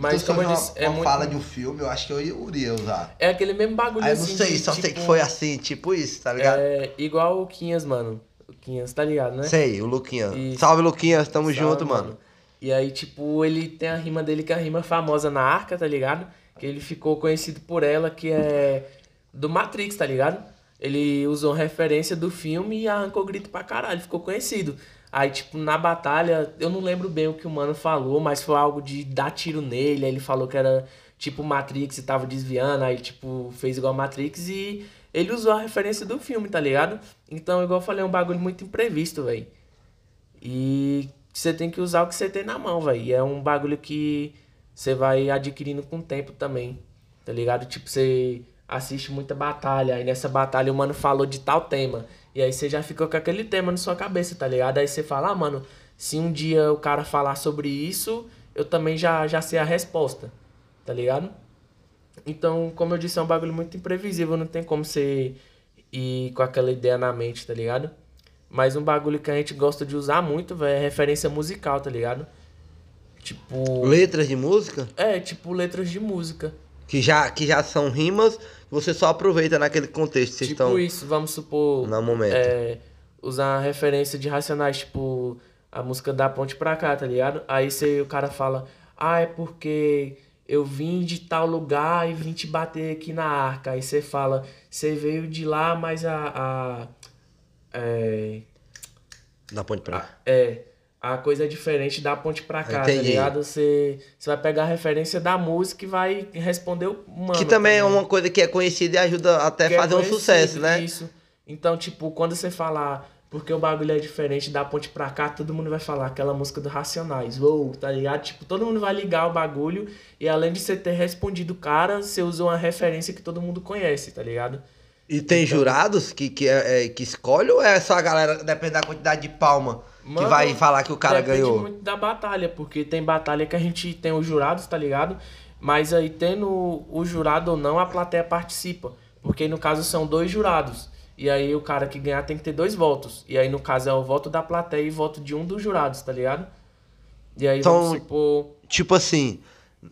Mas Então, como eu se disse, uma, é uma muito... fala de um filme, eu acho que eu iria usar. É aquele mesmo bagulho Aí eu não assim sei, de, só sei tipo, que foi assim, tipo isso, tá ligado? É igual o Quinhas, mano. O Quinhas, tá ligado, né? Sei, o Luquinhas. Isso. Salve, Luquinhas, tamo Salve, junto, mano. E aí, tipo, ele tem a rima dele, que é a rima famosa na arca, tá ligado? Que ele ficou conhecido por ela, que é do Matrix, tá ligado? Ele usou referência do filme e arrancou grito pra caralho, ficou conhecido. Aí, tipo, na batalha, eu não lembro bem o que o mano falou, mas foi algo de dar tiro nele. Aí ele falou que era tipo Matrix e tava desviando, aí, tipo, fez igual Matrix e ele usou a referência do filme, tá ligado? Então, igual eu falei, é um bagulho muito imprevisto, velho. E você tem que usar o que você tem na mão, velho. É um bagulho que você vai adquirindo com o tempo também. Tá ligado? Tipo, você assiste muita batalha. Aí nessa batalha o mano falou de tal tema. E aí você já fica com aquele tema na sua cabeça, tá ligado? Aí você fala, ah, mano, se um dia o cara falar sobre isso, eu também já, já sei a resposta. Tá ligado? Então, como eu disse, é um bagulho muito imprevisível. Não tem como você ir com aquela ideia na mente, tá ligado? Mas um bagulho que a gente gosta de usar muito, velho, é referência musical, tá ligado? Tipo. Letras de música, É, tipo letras de música. que já, que já são rimas, você só aproveita naquele contexto. Vocês tipo estão isso, vamos supor. no momento. É, usar a referência de Racionais, tipo, a música da ponte pra cá, tá ligado? Aí você, o cara fala, ah, é porque eu vim de tal lugar e vim te bater aqui na arca. Aí você fala, você veio de lá, mas a. a é, Da ponte pra cá. é, a coisa é diferente da ponte pra cá, Entendi. tá ligado? Você, você vai pegar a referência da música e vai responder o mano. que também é uma coisa que é conhecida e ajuda até Que é fazer um conhecido, sucesso, né? Isso. Então, tipo, quando você falar porque o bagulho é diferente da ponte pra cá, todo mundo vai falar aquela música do Racionais. Uou, tá ligado? Tipo, todo mundo vai ligar o bagulho e além de você ter respondido o cara, você usou uma referência que todo mundo conhece, tá ligado? E tem Então- jurados que, que, é, é- que escolhe ou é só a galera, depende da quantidade de palma, que Mano, vai falar que o cara ganhou? muito da batalha, porque tem batalha que a gente tem os jurados, tá ligado? Mas aí tendo o jurado ou não, a plateia participa. Porque no caso são dois jurados. E aí o cara que ganhar tem que ter dois votos. E aí no caso é o voto da plateia e voto de um dos jurados, tá ligado? E aí Então- vamos supor. Tipo assim,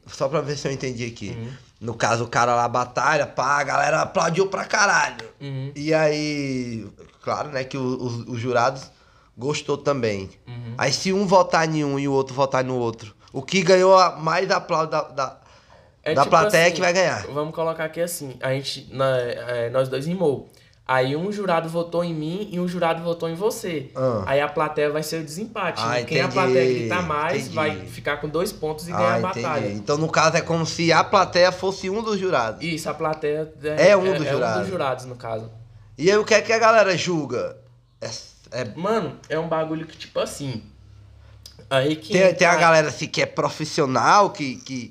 só pra ver se eu entendi aqui. Uhum. No caso, o cara lá batalha, pá, a galera aplaudiu pra caralho. Uhum, E aí, claro, né, que os, os jurados gostou também. uhum. Aí se um votar em um e o outro votar no outro, o que ganhou a- mais aplauso da, da, É da tipo plateia assim, que vai ganhar. Vamos colocar aqui assim, a gente, na- é, nós dois rimou. Aí um jurado votou em mim e um jurado votou em você. Ah. Aí a plateia vai ser o desempate. Ah, né? Quem a entendi, plateia gritar mais entendi. vai ficar com dois pontos e ganhar Ah, a entendi. batalha. Então, no caso, é como se a plateia fosse um dos jurados. Isso, a plateia É um dos é um jurados. dos jurados, no caso. E aí, o que é que a galera julga? É, é- Mano, é um bagulho que, tipo assim. Aí que. tem, tem a galera assim, que é profissional, que, que,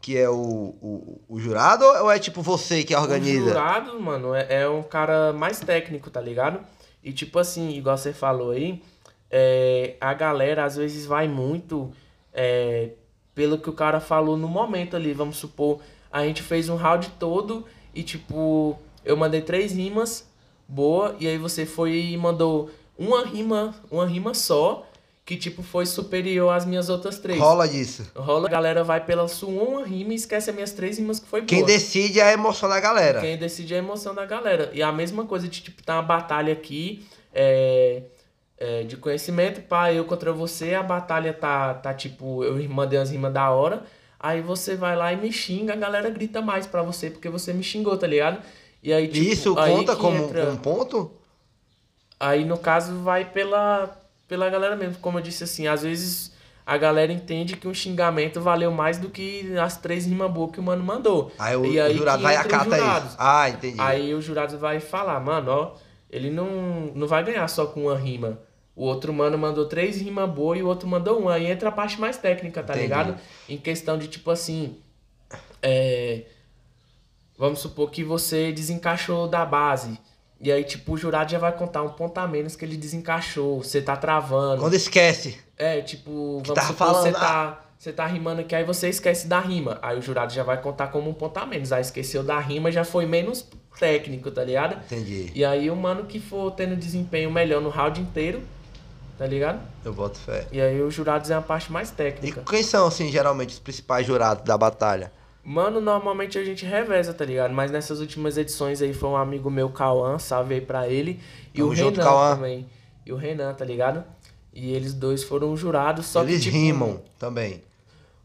que é o, o, o jurado, ou é tipo você que O organiza? jurado, mano, é, é um cara mais técnico, tá ligado? E tipo assim, igual você falou aí, é, a galera às vezes vai muito é, pelo que o cara falou no momento ali. Vamos supor, a gente fez um round todo e tipo, eu mandei três rimas, boa, e aí você foi e mandou uma rima, uma rima só, que tipo foi superior às minhas outras três. Rola disso. Rola, a galera vai pela sua uma rima e esquece as minhas três rimas que foi boa. Quem decide é a emoção da galera. Quem decide é a emoção da galera. E a mesma coisa de, tipo, tá uma batalha aqui é, é, de conhecimento, pá, eu contra você, a batalha tá, tá tipo, eu mandei as rimas da hora, aí você vai lá e me xinga, a galera grita mais pra você porque você me xingou, tá ligado? E aí, tipo, isso aí conta como entra- um ponto? Aí no caso vai pela, pela galera mesmo, como eu disse assim, às vezes a galera entende que um xingamento valeu mais do que as três rimas boas que o mano mandou. Aí o, E o aí jurado que vai entra os acata jurados. isso. Ah, entendi. Aí o jurado vai falar, mano, ó, ele não, não vai ganhar só com uma rima. O outro mano mandou três rimas boas e o outro mandou uma. Aí entra a parte mais técnica, tá Entendi. ligado? Em questão de tipo assim. É, vamos supor que você desencaixou da base. E aí, tipo, o jurado já vai contar um ponto a menos que ele desencaixou. Você tá travando. Quando esquece. É, tipo, Que vamos tava supor, falando, você ah. tá, você tá rimando aqui, aí você esquece da rima. Aí o jurado já vai contar como um ponto a menos. Aí esqueceu da rima, já foi menos técnico, tá ligado? Entendi. E aí o mano que for tendo desempenho melhor no round inteiro, tá ligado? Eu boto fé. E aí os jurados é a parte mais E técnica. quem são, assim, geralmente os principais jurados da batalha? Mano, normalmente a gente reveza, tá ligado? Mas nessas últimas edições aí foi um amigo meu, Cauã, salve aí pra ele. E Tamo o junto, Renan Cauã. também. E o Renan, tá ligado? E eles dois foram jurados, só Eles que tipo, rimam também.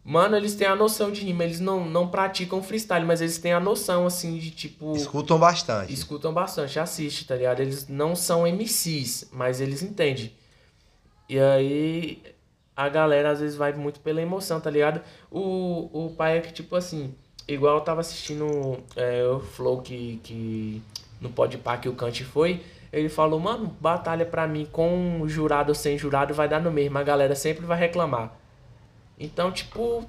Mano, eles têm a noção de rima, eles não, não praticam freestyle, mas eles têm a noção, assim, de tipo. Escutam bastante. Escutam bastante, assiste, tá ligado? Eles não são MCs, mas eles entendem. E aí a galera às vezes vai muito pela emoção, tá ligado? O, o pai é que, tipo assim, igual eu tava assistindo é, o Flow que, que no Podpah que o Kant foi, ele falou, mano, batalha pra mim com jurado ou sem jurado vai dar no mesmo, a galera sempre vai reclamar. Então, tipo,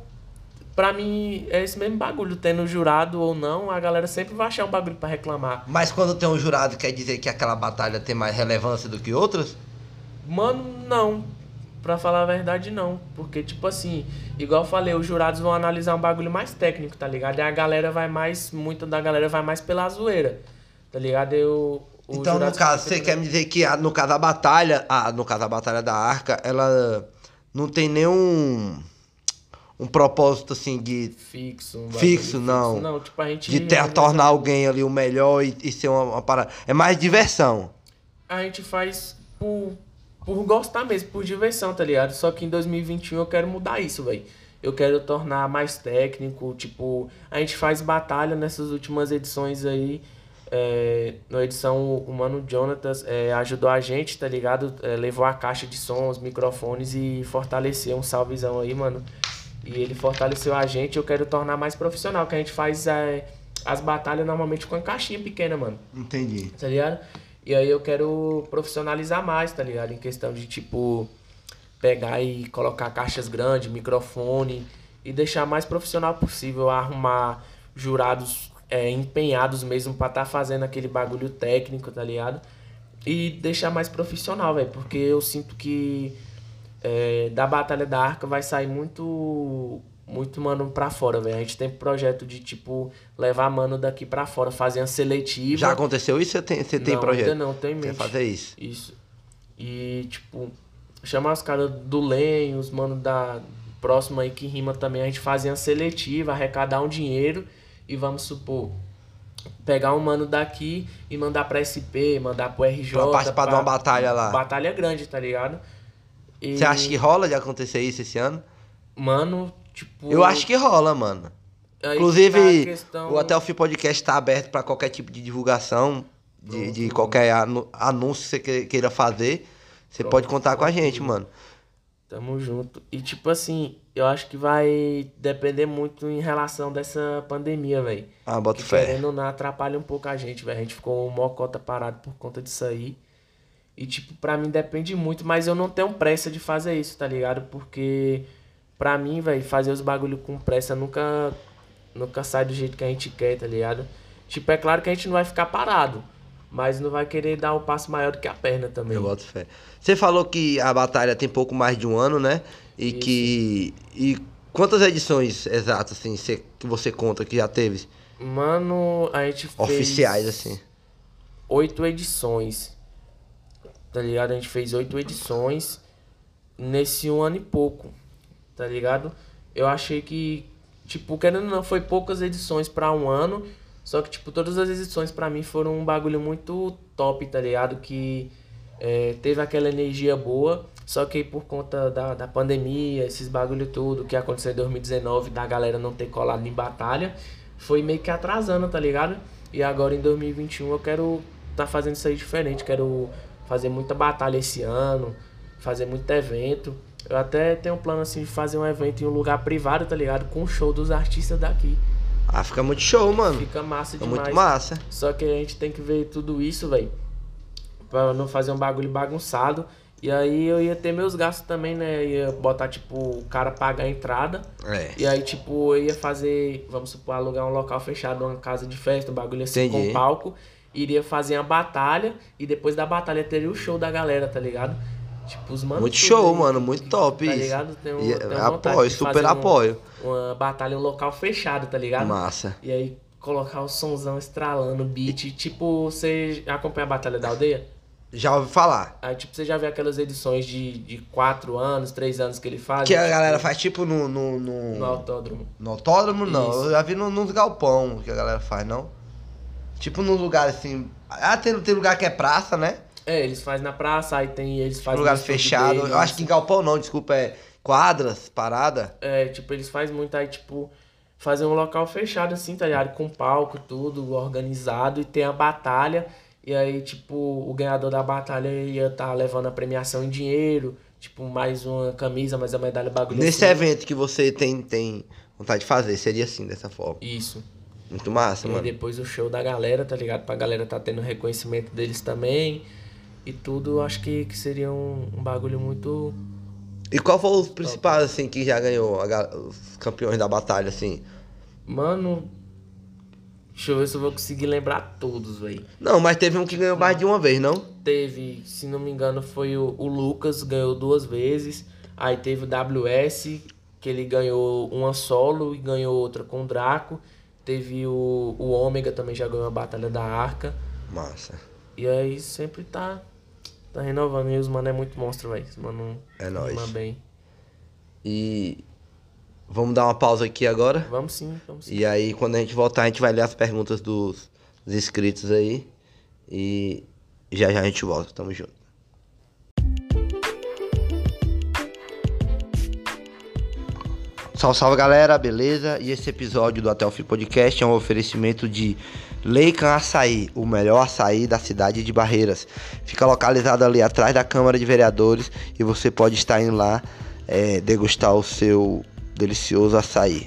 pra mim é esse mesmo bagulho, tendo jurado ou não, a galera sempre vai achar um bagulho pra reclamar. Mas quando tem um jurado, quer dizer que aquela batalha tem mais relevância do que outras? Mano, não. Pra falar a verdade, não. Porque, tipo assim, igual eu falei, os jurados vão analisar um bagulho mais técnico, tá ligado? E a galera vai mais, muita da galera vai mais pela zoeira, tá ligado? Eu, então, no caso, você quer me dizer que, a- no caso, a batalha, a, no caso, a batalha da Arca, ela não tem nenhum um propósito, assim, de, Fixo. um Fixo, não. Não, tipo, a gente... de ter, tornar alguém ali o melhor e, e ser uma, uma parada. É mais diversão. A gente faz por, por gostar mesmo, por diversão, tá ligado? Só que em 2021 eu quero mudar isso, velho. Eu quero tornar mais técnico, tipo, a gente faz batalha nessas últimas edições aí. É, na edição, o Mano Jonatas é, ajudou a gente, tá ligado? É, levou a caixa de sons, microfones e fortaleceu um salvezão aí, mano. E ele fortaleceu a gente. Eu quero tornar mais profissional, que a gente faz é, as batalhas normalmente com a caixinha pequena, mano. Entendi. Tá ligado? E aí eu quero profissionalizar mais, tá ligado? Em questão de, tipo, pegar e colocar caixas grandes, microfone e deixar mais profissional possível, arrumar jurados é, empenhados mesmo pra estar tá fazendo aquele bagulho técnico, tá ligado? E deixar mais profissional, velho, porque eu sinto que é, da Batalha da Arca vai sair muito muito mano pra fora, velho. A gente tem projeto de, tipo, levar mano daqui pra fora, fazer uma seletiva. Já aconteceu isso? Você tem, você tem não, projeto? Ainda não, tem mesmo. fazer isso? Isso. E, tipo, chamar os caras do Lenho, os mano da próxima aí que rima também, a gente fazer uma seletiva, arrecadar um dinheiro e vamos supor, pegar um mano daqui e mandar pra SP, mandar pro RJ. Pra participar pra... de uma batalha lá. Batalha grande, tá ligado? E... Você acha que rola de acontecer isso esse ano? Mano, tipo. Eu acho que rola, mano. Aí Inclusive, tá questão... o Até o Fim Podcast tá aberto para qualquer tipo de divulgação, de, de qualquer anúncio que você queira fazer. Você pode contar com a gente, mano. Tamo junto. E tipo assim, eu acho que vai depender muito em relação dessa pandemia, velho. Ah, bota fé. Querendo não, atrapalha um pouco a gente, velho. A gente ficou uma cota parado por conta disso aí. E, tipo, pra mim depende muito, mas eu não tenho pressa de fazer isso, tá ligado? Porque, pra mim, velho, fazer os bagulho com pressa nunca, nunca sai do jeito que a gente quer, tá ligado? Tipo, é claro que a gente não vai ficar parado, mas não vai querer dar o um passo maior do que a perna também. Eu boto fé. Você falou que a batalha tem pouco mais de um ano, né? E isso. que. E quantas edições exatas, assim, você, que você conta que já teve? Mano, a gente fez. Oficiais, assim. Oito edições tá ligado? A gente fez oito edições nesse um ano e pouco, tá ligado? Eu achei que, tipo, querendo ou não, foi poucas edições para um ano, só que, tipo, todas as edições para mim foram um bagulho muito top, tá ligado? Que é, teve aquela energia boa, só que por conta da, da pandemia, esses bagulho tudo que aconteceu em 2019, da galera não ter colado em batalha, foi meio que atrasando, tá ligado? E agora em 2021 eu quero tá fazendo isso aí diferente, quero fazer muita batalha esse ano, fazer muito evento. Eu até tenho um plano assim de fazer um evento em um lugar privado, tá ligado? Com o show dos artistas daqui. Ah, fica muito show, mano. Fica massa fica demais. Muito massa. Só que a gente tem que ver tudo isso, velho. Pra não fazer um bagulho bagunçado. E aí eu ia ter meus gastos também, né? Eu ia botar, tipo, o cara pagar a entrada. É. E aí, tipo, eu ia fazer, vamos supor, alugar um local fechado, uma casa de festa, um bagulho assim Entendi. com palco iria fazer a batalha e depois da batalha teria o show da galera, tá ligado? Tipo, os manos. Muito show, mano, muito top tá isso. ligado? Tem um, e, tem apoio, super apoio. uma batalha em um local fechado, tá ligado? Massa. E aí colocar o somzão estralando, beat. Tipo, você acompanha a Batalha da Aldeia? Já ouvi falar. Aí, tipo, você já viu aquelas edições de, de quatro anos, três anos que ele faz? Que a tipo, galera faz tipo no. No, no... no autódromo. No autódromo, não. Isso. Eu já vi no, nos galpão que a galera faz, não? Tipo nos lugares assim. Ah, tem, tem lugar que é praça, né? É, eles fazem na praça, aí tem. Eles fazem. Lugar fechado. deles. Eu acho que em galpão não, desculpa, é quadras, parada. É, tipo, eles fazem muito aí, tipo, fazer um local fechado assim, tá ligado? Com palco, tudo organizado e tem a batalha. E aí, tipo, o ganhador da batalha ia estar tá levando a premiação em dinheiro, tipo, mais uma camisa, mais a medalha bagulho Nesse assim. evento que você tem, tem vontade de fazer, seria assim, dessa forma. Isso. Muito massa, E mano. depois o show da galera, tá ligado? Pra galera tá tendo reconhecimento deles também. E tudo, acho que, que seria um, um bagulho muito. E qual foi os principais, assim, que já ganhou a os campeões da batalha, assim? Mano. Deixa eu ver se eu vou conseguir lembrar todos, velho. Não, mas teve um que ganhou mais de uma vez, não? Teve, se não me engano, foi o, o Lucas, ganhou duas vezes. Aí teve o WS, que ele ganhou uma solo e ganhou outra com o Draco. Teve o, o Ômega também já ganhou a Batalha da Arca. Massa. E aí sempre tá, tá renovando. E os mano é muito monstro, velho. Os mano É nóis. bem. E vamos dar uma pausa aqui agora. Vamos sim, vamos sim. E aí, quando a gente voltar, a gente vai ler as perguntas dos, dos inscritos aí. E já já a gente volta. Tamo junto. Salve, salve galera, beleza? E esse episódio do Até o Fim Podcast é um oferecimento de Leican Açaí, o melhor açaí da cidade de Barreiras. Fica localizado ali atrás da Câmara de Vereadores e você pode estar indo lá é, degustar o seu delicioso açaí.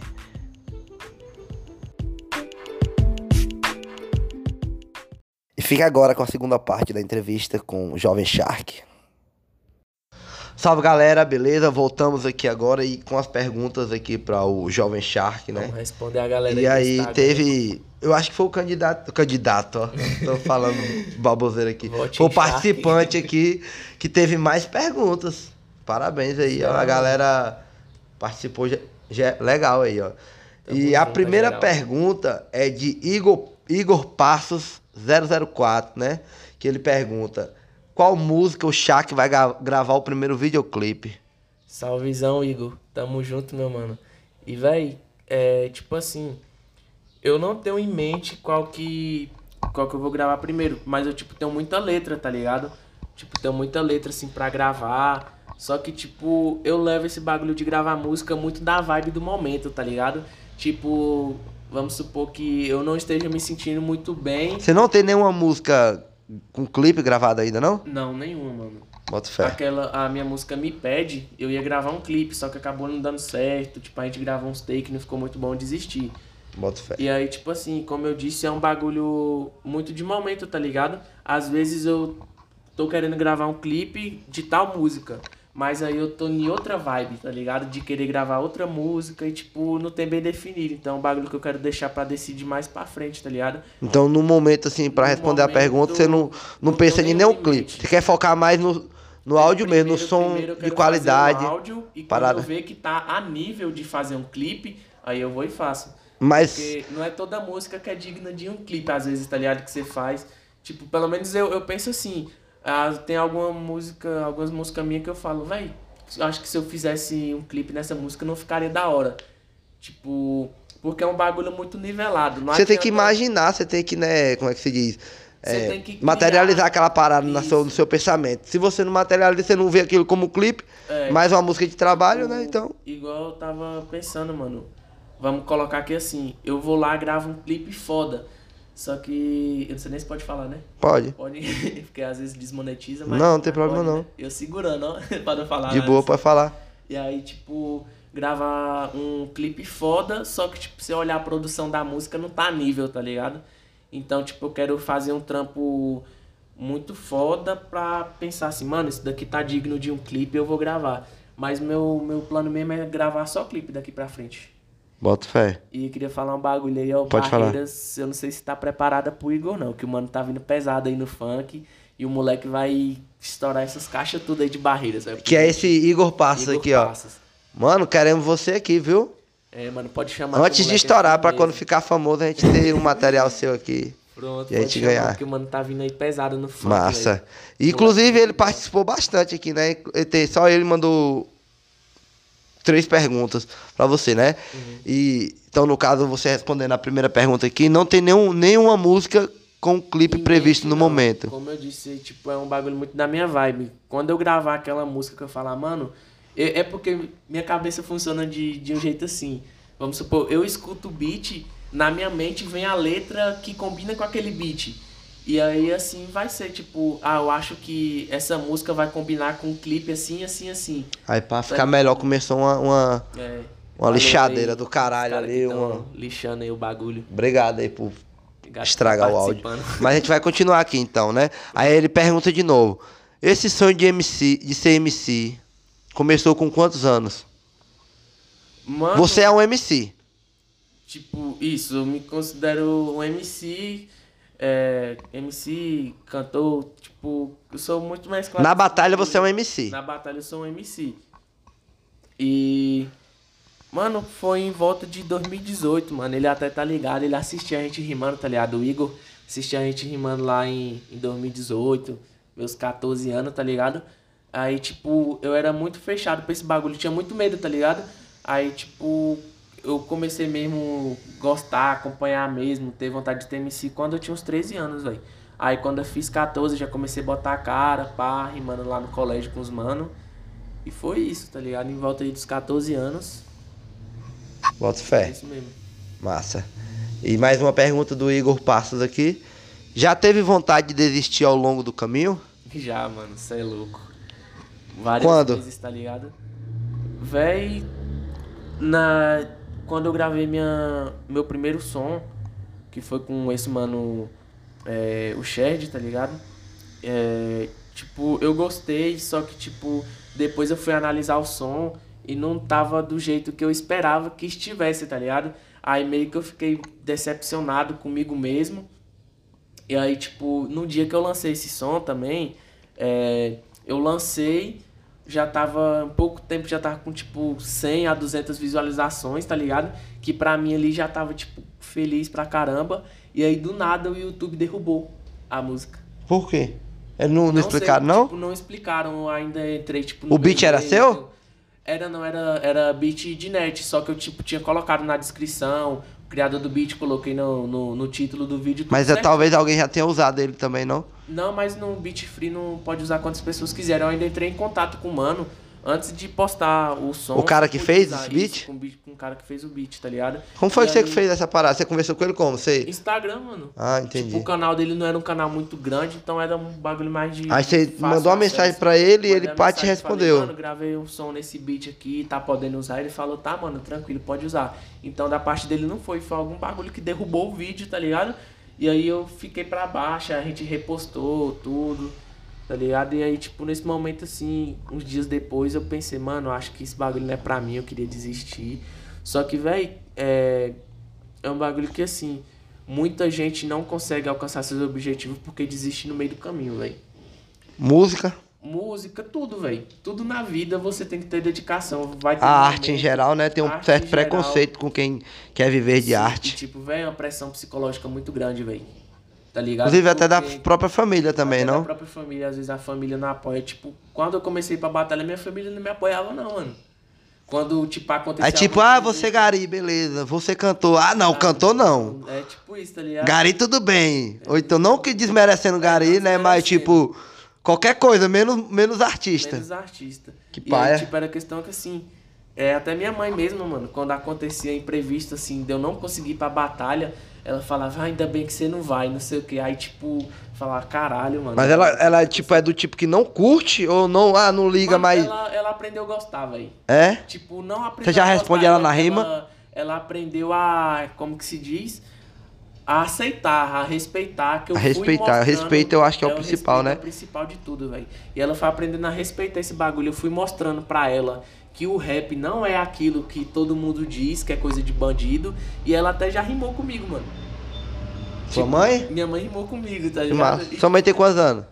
E fica agora com a segunda parte da entrevista com o Jovem Shark. Salve galera, beleza? Voltamos aqui agora e com as perguntas aqui para o Jovem Shark, né? Vamos responder a galera E aí Instagram. teve. Eu acho que foi o candidato. O candidato, ó. Tô [laughs] falando baboseira aqui. Vote Foi o participante aqui que teve mais perguntas. Parabéns aí, ó. A galera participou já, já- legal aí, ó. Tamo e a primeira geral. pergunta é de Igor, Igor Passos 004, né? Que ele pergunta: Qual música o Shaq vai gra- gravar o primeiro videoclipe? Salvezão, Igor. Tamo junto, meu mano. E, véi, é tipo assim, eu não tenho em mente qual que qual que eu vou gravar primeiro, mas eu tipo tenho muita letra, tá ligado? Tipo, tenho muita letra assim pra gravar. Só que tipo, eu levo esse bagulho de gravar música muito da vibe do momento, tá ligado? Tipo, vamos supor que eu não esteja me sentindo muito bem. Você não tem nenhuma música com clipe gravado ainda, não? Não, nenhuma, mano. Bota fé. Aquela, a minha música Me Pede, eu ia gravar um clipe, só que acabou não dando certo. Tipo, a gente gravou uns takes, não ficou muito bom, eu desisti. Bota fé. E aí, tipo assim, como eu disse, é um bagulho muito de momento, tá ligado? Às vezes eu tô querendo gravar um clipe de tal música, mas aí eu tô em outra vibe, tá ligado? De querer gravar outra música e, tipo, não tem bem definido. Então é um bagulho que eu quero deixar pra decidir mais pra frente, tá ligado? Então, no momento, assim, pra No responder a momento, pergunta, você não, não não pensa em nenhum clipe. Você quer focar mais no, no áudio mesmo, no Primeiro- som primeiro de qualidade. fazer um áudio, e parada. quando eu ver que tá a nível de fazer um clipe, aí eu vou e faço. Mas Porque não é toda música que é digna de um clipe, às vezes, tá ligado? Que você faz. Tipo, pelo menos eu, eu penso assim. Ah, tem alguma música, algumas músicas minhas que eu falo, véi, acho que se eu fizesse um clipe nessa música não ficaria da hora. Tipo, porque é um bagulho muito nivelado. Você tem que imaginar, você tem que, né, como é que se diz? Você É, tem que criar. materializar aquela parada na seu, no seu pensamento. Se você não materializa, você não vê aquilo como clipe, É. mais uma música de trabalho, Tipo, né? Então, Igual eu tava pensando, mano. Vamos colocar aqui assim. Eu vou lá, gravo um clipe foda. Só que. Eu não sei nem se pode falar, né? pode. Pode. [laughs] Porque às vezes desmonetiza, mas. Não, não tem problema pode, não. né? Eu segurando, ó. [laughs] pra não falar. De boa, assim. pode falar. E aí, tipo, gravar um clipe foda, só que, tipo, se eu olhar a produção da música, não tá a nível, tá ligado? Então, tipo, eu quero fazer um trampo muito foda pra pensar assim, mano, isso daqui tá digno de um clipe, eu vou gravar. Mas meu, meu plano mesmo é gravar só clipe daqui pra frente. Bota fé. E queria falar um bagulho aí, ó. Pode falar. Barreiras, eu não sei se tá preparada pro Igor, não. Que o mano tá vindo pesado aí no funk. E o moleque vai estourar essas caixas tudo aí de barreiras. velho. Que é esse Igor Passos Igor aqui, ó. Mano, queremos você aqui, viu? É, mano, pode chamar. Antes de é estourar, pra firmeza. quando ficar famoso, a gente ter um material seu aqui. Pronto, e a pode gente chamar, ganhar. Porque o mano tá vindo aí pesado no funk. Massa. velho. Inclusive, ele participou bastante aqui, né? Só ele mandou três perguntas pra você, né? Uhum. E então, no caso, você respondendo a primeira pergunta aqui, não tem nenhum, nenhuma música com clipe previsto no não. momento. Como eu disse, tipo, é um bagulho muito da minha vibe. Quando eu gravar aquela música que eu falar, mano, é, é porque minha cabeça funciona de, de um jeito assim. Vamos supor, eu escuto o beat, na minha mente vem a letra que combina com aquele beat. E aí, assim, vai ser tipo, ah, eu acho que essa música vai combinar com um clipe assim, assim, assim. Aí, pra ficar melhor, começou uma. uma... É, Uma lixadeira aí, do caralho ali, que uma- Lixando aí o bagulho. Obrigado aí por Obrigado por estragar o tá áudio. Mas a gente vai continuar aqui então, né? Aí ele pergunta de novo: Esse sonho de MC, de ser MC, começou com quantos anos? Mano, Você é um MC. Tipo, isso, eu me considero um MC, é, MC, cantor, tipo, eu sou muito mais claro. Na batalha você é um MC. Na batalha eu sou um MC. E. Mano, foi em volta de 2018, mano. Ele até tá ligado, ele assistia a gente rimando, tá ligado? O Igor assistia a gente rimando lá em, em 2018, meus 14 anos, tá ligado? Aí, tipo, eu era muito fechado pra esse bagulho, tinha muito medo, tá ligado? Aí, tipo, eu comecei mesmo gostar, acompanhar mesmo, ter vontade de ter MC quando eu tinha uns 13 anos, velho. Aí quando eu fiz 14, já comecei a botar a cara, pá, rimando lá no colégio com os mano. E foi isso, tá ligado? Em volta aí dos 14 anos. Bota É fé. isso mesmo. Massa. E mais uma pergunta do Igor Passos aqui. Já teve vontade de desistir ao longo do caminho? [laughs] Já, mano, você é louco. Várias Quando? vezes, tá ligado? Véi, na... quando eu gravei minha... meu primeiro som, que foi com esse mano, é, o Shed, tá ligado? É, tipo, eu gostei, só que, tipo, depois eu fui analisar o som e não tava do jeito que eu esperava que estivesse, tá ligado? Aí meio que eu fiquei decepcionado comigo mesmo. E aí, tipo, no dia que eu lancei esse som também, é, eu lancei, já tava, em pouco tempo já tava com, tipo, 100 a 200 visualizações, tá ligado? Que pra mim ali já tava, tipo, feliz pra caramba. E aí, do nada, o YouTube derrubou a música. Por quê? Eles não, não, sei, explicaram, não? Tipo, não explicaram, eu ainda entrei, tipo... O beat era seu? entendeu? Era, não, era, era beat de net, só que eu, tipo, tinha colocado na descrição, o criador do beat, coloquei no, no, no título do vídeo. Mas é, talvez alguém já tenha usado ele também, não? Não, mas no Beat Free não pode usar quantas pessoas quiserem. Eu ainda entrei em contato com o mano antes de postar o som. O cara que fez esse beat? Com, com o cara que fez o beat, tá ligado? Como foi E que você aí- que fez essa parada? Você conversou com ele como? Você... Instagram, mano. Ah, entendi. Tipo, o canal dele não era um canal muito grande, então era um bagulho mais de. Aí você mandou uma mensagem pra ele e ele pá te mensagem, falei, respondeu. mano, gravei um som nesse beat aqui, tá podendo usar. Ele falou, tá, mano, tranquilo, pode usar. Então da parte dele não foi, foi algum bagulho que derrubou o vídeo, tá ligado? E aí eu fiquei pra baixo, a gente repostou tudo, tá ligado? E aí, tipo, nesse momento assim, uns dias depois eu pensei, mano, acho que esse bagulho não é pra mim, eu queria desistir. Só que, véi, é, é um bagulho que assim, muita gente não consegue alcançar seus objetivos porque desiste no meio do caminho, véi Música, música, tudo, velho. Tudo na vida você tem que ter dedicação. Vai ter a arte em geral, né? Tem um certo em geral. preconceito com quem quer viver de Sim, arte. E, tipo, velho, é uma pressão psicológica muito grande, velho. Tá ligado? Inclusive até da Porque- própria família também, não? Da própria família, às vezes a família não apoia. Tipo, quando eu comecei pra batalha, minha família não me apoiava, não, mano. Quando, tipo, aconteceu. Aí tipo, ah, você Gari, beleza. Você cantou. Ah, não, cantou não. É tipo isso, tá ligado? Gari tudo bem. Ou então não que desmerecendo o Gari, né? Mas tipo, qualquer coisa, menos, menos artista. Menos artista. Que e paia. aí, tipo, era questão que assim. É, até minha mãe mesmo, mano, quando acontecia imprevisto, assim, de eu não conseguir ir pra batalha, ela falava, ah, ainda bem que você não vai, não sei o que. Aí, tipo, falar, caralho, mano. Mas ela, ela tipo, é do tipo que não curte ou não, ah, não liga mais. Ela, ela aprendeu a gostar, velho. É? Tipo, não aprendeu Você já responde ela na mas rima? Ela, ela aprendeu a, como que se diz? A aceitar, a respeitar que eu A fui respeitar. mostrando- Respeito eu acho que é o principal, respeito né? É o principal de tudo, velho. E ela foi aprendendo a respeitar esse bagulho. Eu fui mostrando pra ela que o rap não é aquilo que todo mundo diz, que é coisa de bandido. E ela até já rimou comigo, mano. Sua mãe? Minha mãe rimou comigo, tá ligado? Sua mãe tem quantos anos?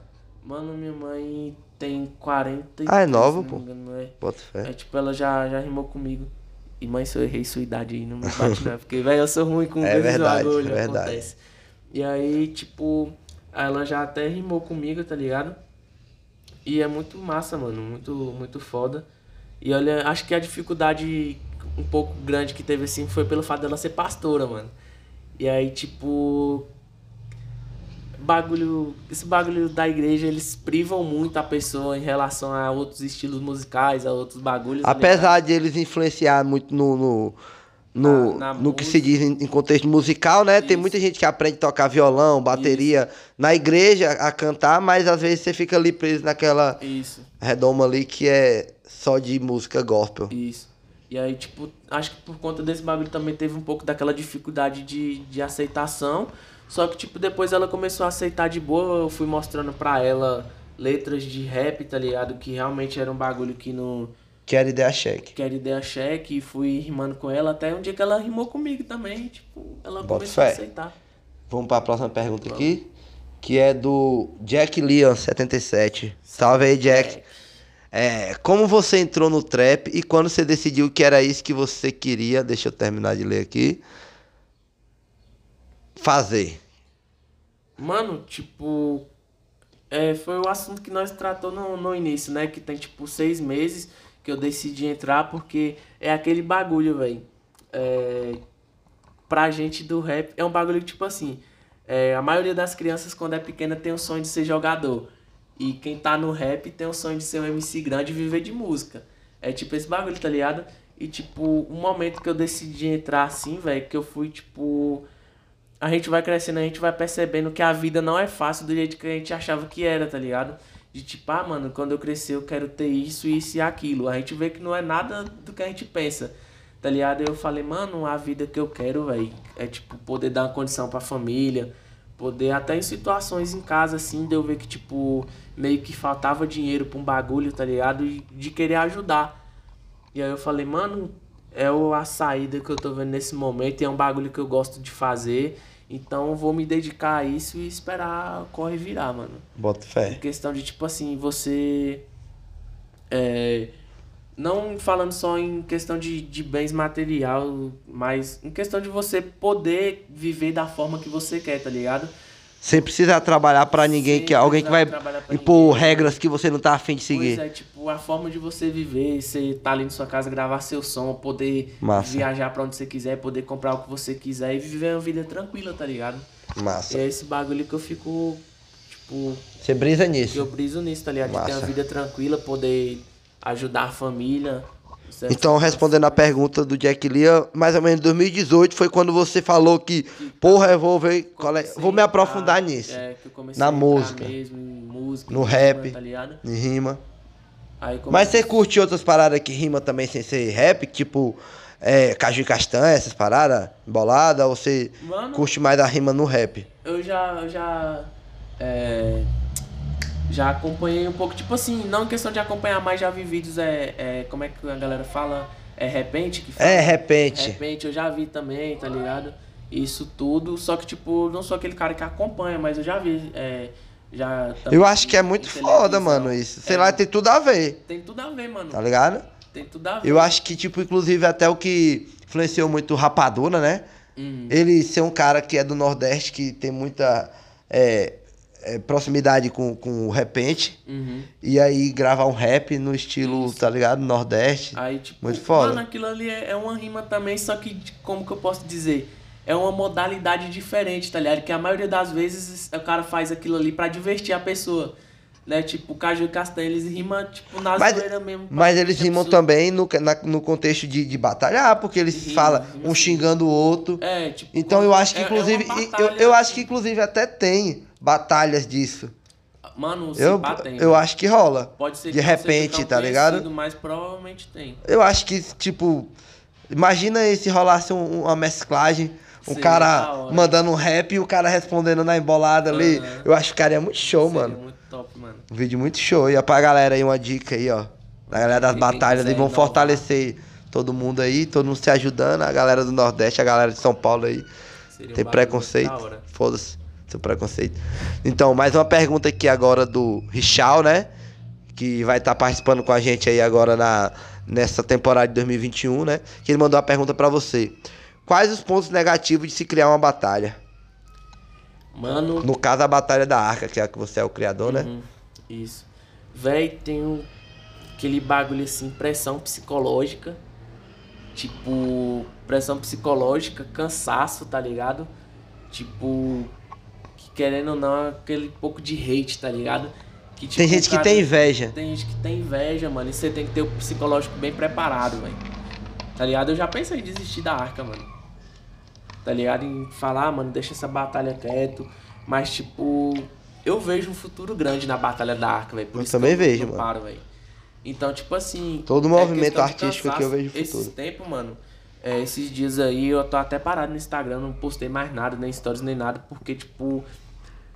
Mano, minha mãe tem 40 e Ah, é nova, pô. engano, é. Bota fé. É tipo, ela já, já rimou comigo. E mãe, se eu errei sua idade aí, não me bate não. Porque, velho, eu sou ruim com É verdade, bagulho, é verdade. acontece. E aí, tipo, ela já até rimou comigo, tá ligado? E é muito massa, mano. Muito, muito foda. E olha, acho que a dificuldade um pouco grande que teve assim foi pelo fato dela ser pastora, mano. E aí, tipo. Bagulho. Esse bagulho da igreja, eles privam muito a pessoa em relação a outros estilos musicais, a outros bagulhos. tá? Apesar de eles influenciar muito no. no... No, Na- na no que se diz em, contexto musical, né? Tem Isso. muita gente que aprende a tocar violão, bateria na igreja a cantar, mas às vezes você fica ali preso naquela Isso, redoma ali que é só de música gospel. isso. E aí, tipo, acho que por conta desse bagulho também teve um pouco daquela dificuldade de, de aceitação. Só que, tipo, depois ela começou a aceitar de boa. Eu fui mostrando pra ela letras de rap, tá ligado? Que realmente era um bagulho que não Quero ideia cheque. quer ideia cheque. E fui rimando com ela até um dia que ela rimou comigo também. Tipo, ela Bota começou a fé. aceitar. Vamos para a próxima pergunta aqui, que é do Jack Leon 77. Salve aí, Jack. É, como você entrou no trap e quando você decidiu que era isso que você queria, deixa eu terminar de ler aqui. Fazer. Mano, tipo. É, foi o assunto que nós tratou no, no início, né? Que tem tipo seis meses que eu decidi entrar, porque é aquele bagulho, velho. É, pra gente do rap, é um bagulho que, tipo assim. é, a maioria das crianças, quando é pequena, tem o sonho de ser jogador. E quem tá no rap tem o sonho de ser um MC grande e viver de música. É tipo esse bagulho, tá ligado? E, tipo, um momento que eu decidi entrar assim, velho, que eu fui, tipo. A gente vai crescendo, a gente vai percebendo que a vida não é fácil do jeito que a gente achava que era, tá ligado? De tipo, ah, mano, quando eu crescer eu quero ter isso, isso e aquilo. A gente vê que não é nada do que a gente pensa, tá ligado? Eu falei, mano, a vida que eu quero, velho, é tipo poder dar uma condição pra família, poder até em situações em casa, assim, de eu ver que, tipo, meio que faltava dinheiro pra um bagulho, tá ligado? De querer ajudar. E aí eu falei, mano, é a saída que eu tô vendo nesse momento e é um bagulho que eu gosto de fazer. Então eu vou me dedicar a isso e esperar corre virar, mano. Bota fé. Em questão de, tipo assim, você. É, não falando só em questão de, de bens material, mas em questão de você poder viver da forma que você quer, tá ligado? Sem precisar trabalhar pra ninguém, que alguém que vai impor ninguém. regras que você não tá afim de Pois seguir. é, tipo, a forma de você viver, você tá ali na sua casa, gravar seu som, poder Massa. viajar pra onde você quiser, poder comprar o que você quiser e viver uma vida tranquila, tá ligado? Massa. E é esse bagulho que eu fico, tipo, Você brisa que nisso. eu briso nisso, tá ligado? De ter Massa. uma vida tranquila, poder ajudar a família. É- Então, respondendo a pergunta do Jack Lia, mais ou menos em 2018 foi quando você falou que, porra, eu vou ver, é- vou me a aprofundar entrar- nisso. É, que eu comecei Na a música. Mesmo, música, No rap. rima, Tá? Em rima. Aí Mas você curte outras paradas que rima também sem ser rap? Tipo, é, caju e castanha, essas paradas? Bolada? Ou você Mano, curte mais a rima no rap? eu já. Eu já. É, já acompanhei um pouco, tipo assim, não em questão de acompanhar, mas já vi vídeos, é, é, como é que a galera fala? É repente que fala? É, repente. repente, eu já vi também, tá ligado? Isso tudo, só que tipo, não sou aquele cara que acompanha, mas eu já vi, é, já... Eu acho que é muito foda, mano, isso. Sei É, lá, tem tudo a ver, Tem tudo a ver, mano. tá ligado? Tem tudo a ver. Eu acho que, tipo, inclusive até o que influenciou muito o Rapadura, né? Uhum. Ele ser um cara que é do Nordeste, que tem muita é, é, proximidade com, com o repente. Uhum. E aí gravar um rap no estilo, tá ligado? Nordeste. Aí, tipo, Muito foda. mano, aquilo ali é, é uma rima também, só que, como que eu posso dizer? É uma modalidade diferente, tá ligado? Que a maioria das vezes o cara faz aquilo ali pra divertir a pessoa. Né? Tipo, Caju e Castanha, eles rimam, tipo, na Mas- zoeira mesmo. Mas eles rimam pessoa- também no, na- no contexto de, de batalhar, porque eles Rima, falam rima um xingando o outro. É, tipo... Então eu acho que é- é inclusive. eu, eu acho que inclusive até tem batalhas disso. Mano, Eu, pá, tem, eu né? acho que rola. Pode ser de repente, tão tá ligado? Mas provavelmente tem. Eu acho que, tipo. Imagina se rolasse um- uma mesclagem. Um cara mandando um rap e o cara respondendo na embolada ali. Aham. Eu acho que ficaria muito show, Seria mano. muito top, mano. Um vídeo muito show. E pra galera aí uma dica aí, ó. Da galera das Quem batalhas aí, vão fortalecer todo mundo aí, todo mundo se ajudando. A galera do Nordeste, a galera de São Paulo aí. Seria um Tem bagulho preconceito. Foda-se, seu preconceito. Então, mais uma pergunta aqui agora do Richal, né? Que vai estar participando com a gente aí agora na, nessa temporada de 2021, né? Que ele mandou uma pergunta pra você. Quais os pontos negativos de se criar uma batalha? Mano, No caso, a Batalha da Arca, que é a que você é o criador, né? Uhum, Isso. Véi, tem um, aquele bagulho assim, pressão psicológica. Tipo, pressão psicológica, cansaço, tá ligado? Tipo, querendo ou não, aquele pouco de hate, tá ligado? Que, tipo, Tem gente o que cara- tem inveja. Tem gente que tem inveja, mano. E você tem que ter o psicológico bem preparado, velho. Tá ligado? Eu já pensei em desistir da arca, mano. Tá ligado? Em falar, "Ah, mano, deixa essa batalha quieto. Mas, tipo, eu vejo um futuro grande na batalha da arca, velho. Por Eu isso também que eu vejo, mano. paro, velho. Então, tipo assim. Todo é movimento artístico aqui eu vejo Esses futuro. tempos, mano. é, esses dias aí eu tô até parado no Instagram, não postei mais nada, nem stories, nem nada, porque, tipo,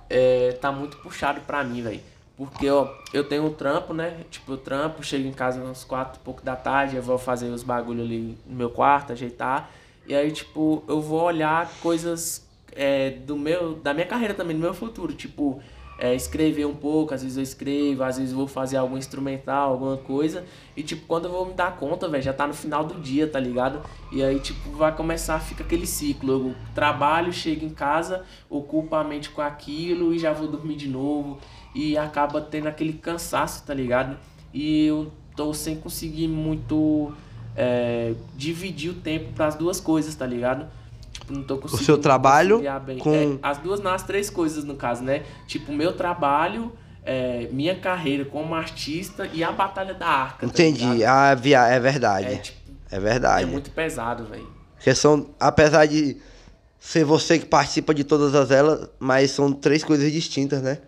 é, tá muito puxado pra mim, velho. Porque, ó, eu tenho um trampo, né? Tipo, eu trampo, chego em casa uns quatro e pouco da tarde, eu vou fazer os bagulho ali no meu quarto, ajeitar. E aí, tipo, eu vou olhar coisas é, do meu, da minha carreira também, do meu futuro. Tipo, é, escrever um pouco, às vezes eu escrevo, às vezes eu vou fazer algum instrumental, alguma coisa. E, tipo, quando eu vou me dar conta, velho, já tá no final do dia, tá ligado? E aí, tipo, vai começar, fica aquele ciclo. Eu trabalho, chego em casa, ocupo a mente com aquilo e já vou dormir de novo. E acaba tendo aquele cansaço, tá ligado? E eu tô sem conseguir muito é, dividir o tempo pras duas coisas, tá ligado? Tipo, não tô conseguindo seu trabalho com- É, as duas, não, as três coisas no caso, né? Tipo, meu trabalho, é, minha carreira como artista e a Batalha da Arca. tá Entendi. ligado? Ah, via, é É, verdade. tipo, É verdade. É muito pesado, velho. Porque são, apesar de ser você que participa de todas as elas, mas são três coisas distintas, né?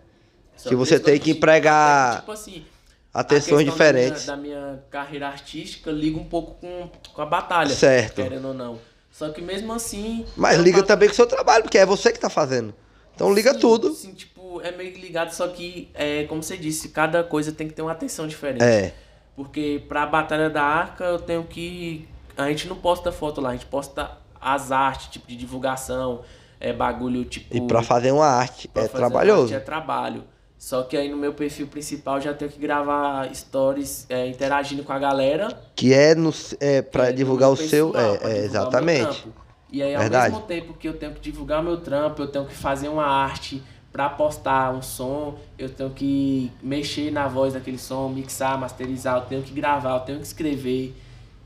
Que você tem que empregar Tipo assim, atenções a diferentes. Da minha, da minha carreira artística liga um pouco com, com a batalha. Certo. Querendo ou não. Só que mesmo assim. Mas liga faço- também com o seu trabalho, porque é você que tá fazendo. Então liga Sim, tudo. Sim, tipo, é meio ligado, só que, é, como você disse, cada coisa tem que ter uma atenção diferente. É. Porque pra Batalha da Arca eu tenho que. A gente não posta foto lá, a gente posta as artes, tipo, de divulgação, é bagulho, tipo. E pra fazer uma arte é trabalhoso. arte É trabalho. Só que aí no meu perfil principal já tenho que gravar stories é, interagindo com a galera. Que é, no, é pra é, no divulgar o seu. pessoal, É, é, exatamente. E aí, ao Verdade. mesmo tempo que eu tenho que divulgar meu trampo, eu tenho que fazer uma arte pra postar um som, eu tenho que mexer na voz daquele som, mixar, masterizar, eu tenho que gravar, eu tenho que escrever.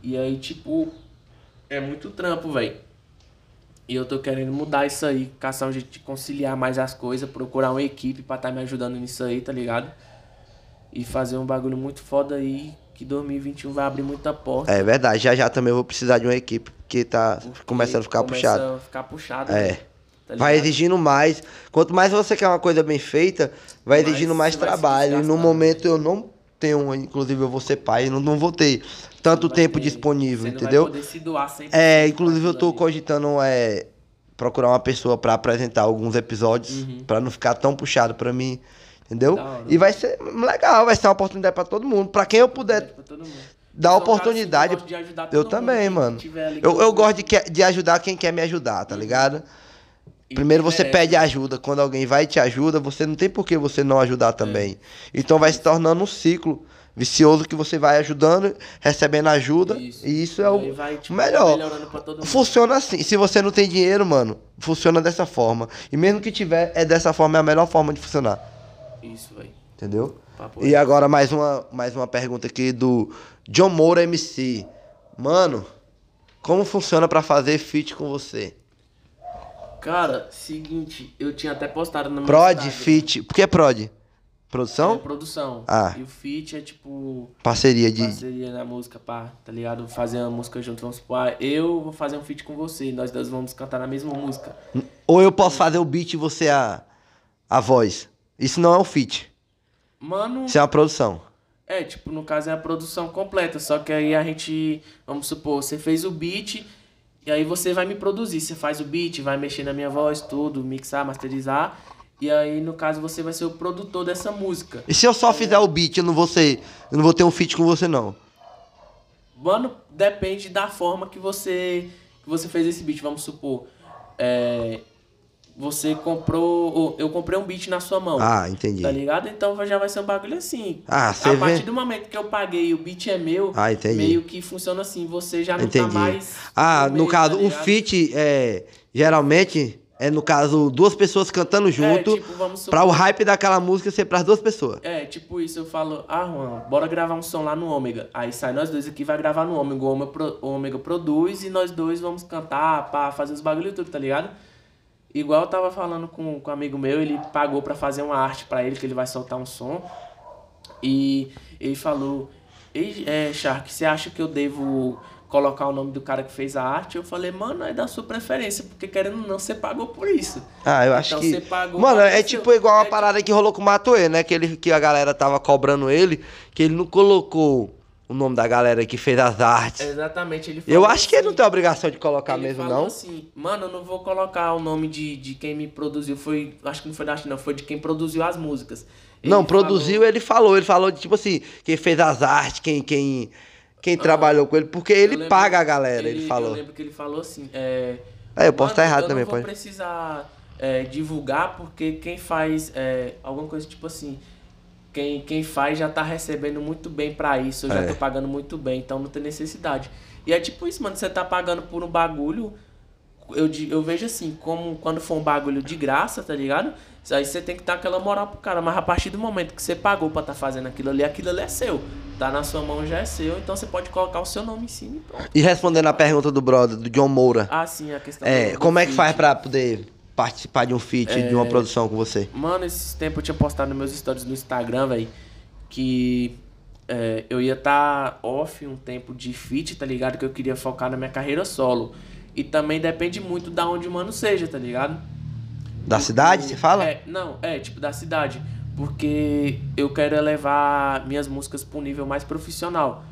E aí, tipo, é muito trampo, velho. E eu tô querendo mudar isso aí, caçar um jeito de conciliar mais as coisas, procurar uma equipe pra estar me ajudando nisso aí, tá ligado? E fazer um bagulho muito foda aí, que 2021 vai abrir muita porta. É verdade. Já já também eu vou precisar de uma equipe, porque tá porque começando a ficar começa puxado. a ficar puxado, É. velho, tá Vai exigindo mais. Quanto mais você quer uma coisa bem feita, vai Mais exigindo mais você vai trabalho. E no desgastando, momento eu não tenho, inclusive eu vou ser pai, não, não vou ter tanto tempo ter- disponível, entendeu? Vai poder se doar 100% É, inclusive eu tô cogitando é, procurar uma pessoa pra apresentar alguns episódios, Uhum. pra não ficar tão puxado pra mim, entendeu? E vai ser legal, vai ser uma oportunidade pra todo mundo. Pra quem eu puder dar Eu oportunidade, assim, que gosta de ajudar eu todo também, mano. Eu, eu gosto de, que- de ajudar quem quer me ajudar, tá ligado? e Primeiro você merece. pede ajuda, quando alguém vai e te ajuda, você não tem por que você não ajudar também. Então vai se tornando um ciclo vicioso que você vai ajudando, recebendo ajuda, Isso. e isso é o vai, tipo, melhor. melhorando pra todo mundo. Funciona assim. Se você não tem dinheiro, mano, funciona dessa forma. E mesmo que tiver, é dessa forma, é a melhor forma de funcionar. Isso, velho. Entendeu? Papo E agora mais uma, mais uma pergunta aqui do John Moura MC. Mano, como funciona pra fazer feat com você? Cara, seguinte, eu tinha até postado no meu Prod, Instagram. feat. Por que prod? É Produção? produção. Ah. E o feat é tipo Parceria de. parceria na música, pá, tá ligado? Fazer uma música junto, vamos supor, ah, eu vou fazer um feat com você, nós dois vamos cantar na mesma música. Ou eu posso fazer o beat e você a, a voz. Isso não é um feat. Mano, Isso é uma produção. é, tipo, no caso é a produção completa, só que aí a gente, vamos supor, você fez o beat e aí você vai me produzir, você faz o beat, vai mexer na minha voz, tudo, mixar, masterizar, e aí no caso você vai ser o produtor dessa música. E se eu só fizer o beat, eu não vou ser. Eu não vou ter um feat com você, não. Mano, depende da forma que você que você fez esse beat, vamos supor. É, você comprou. ou Eu comprei um beat na sua mão. Ah, entendi. Tá ligado? Então já vai ser um bagulho assim. Ah, você A partir vê. do momento que eu paguei e o beat é meu, Ah, entendi. meio que funciona assim. Você já não Entendi. tá mais. Ah, meio, no caso, tá o feat é. Geralmente é no caso duas pessoas cantando junto. É, tipo, vamos supor. Pra o hype daquela música ser pras duas pessoas. É, tipo isso, eu falo, ah, Juan, bora gravar um som lá no Ômega. Aí sai nós dois aqui, vai gravar no Ômega. O Ômega, pro- o Ômega produz e nós dois vamos cantar, pá, fazer os bagulho tudo, tá ligado? Igual eu tava falando com, com um amigo meu, ele pagou pra fazer uma arte pra ele, que ele vai soltar um som. E ele falou, Ei, é, Shark, você acha que eu devo colocar o nome do cara que fez a arte? Eu falei, mano, é da sua preferência, porque querendo ou não, você pagou por isso. Ah, eu acho Então que. você pagou, Mano, é tipo igual uma É parada que rolou com o Matoê, né? Que, ele, que a galera tava cobrando ele, que ele não colocou o nome da galera que fez as artes. Exatamente, ele Eu acho que ele não assim, tem obrigação de colocar mesmo, não. assim, mano, eu não vou colocar o nome de, de quem me produziu. Foi. Acho que não foi da Arte, não, foi de quem produziu as músicas. Ele não, produziu, falou- ele falou. Ele falou de tipo assim, quem fez as artes, quem, quem, quem trabalhou com ele, porque ele lembro- paga a galera, ele, falou. Eu lembro que ele falou assim. É, É, eu posso estar "Mano, errado eu também, não vou pode. precisar é, divulgar, porque quem faz é, alguma coisa tipo assim. Quem, quem faz já tá recebendo muito bem pra isso, eu já É. tô pagando muito bem, então não tem necessidade. E é tipo isso, mano, você tá pagando por um bagulho, eu, eu vejo assim, como quando for um bagulho de graça, tá ligado? Aí você tem que dar aquela moral pro cara, mas a partir do momento que você pagou pra tá fazendo aquilo ali, aquilo ali é seu. Tá na sua mão já é seu, então você pode colocar o seu nome em cima e pronto. E respondendo a pergunta do brother, do John Moura. Ah, sim, a questão É, do- do como é que feat. faz pra poder participar de um feat, de É. uma produção com você? Mano, esses tempos eu tinha postado nos meus stories no Instagram, velho, que é, eu ia estar tá off um tempo de fit, tá ligado? Que eu queria focar na minha carreira solo. E também depende muito da onde o mano seja, tá ligado? Da cidade, você fala? É, não, é, tipo, da cidade. Porque eu quero elevar minhas músicas para um nível mais profissional.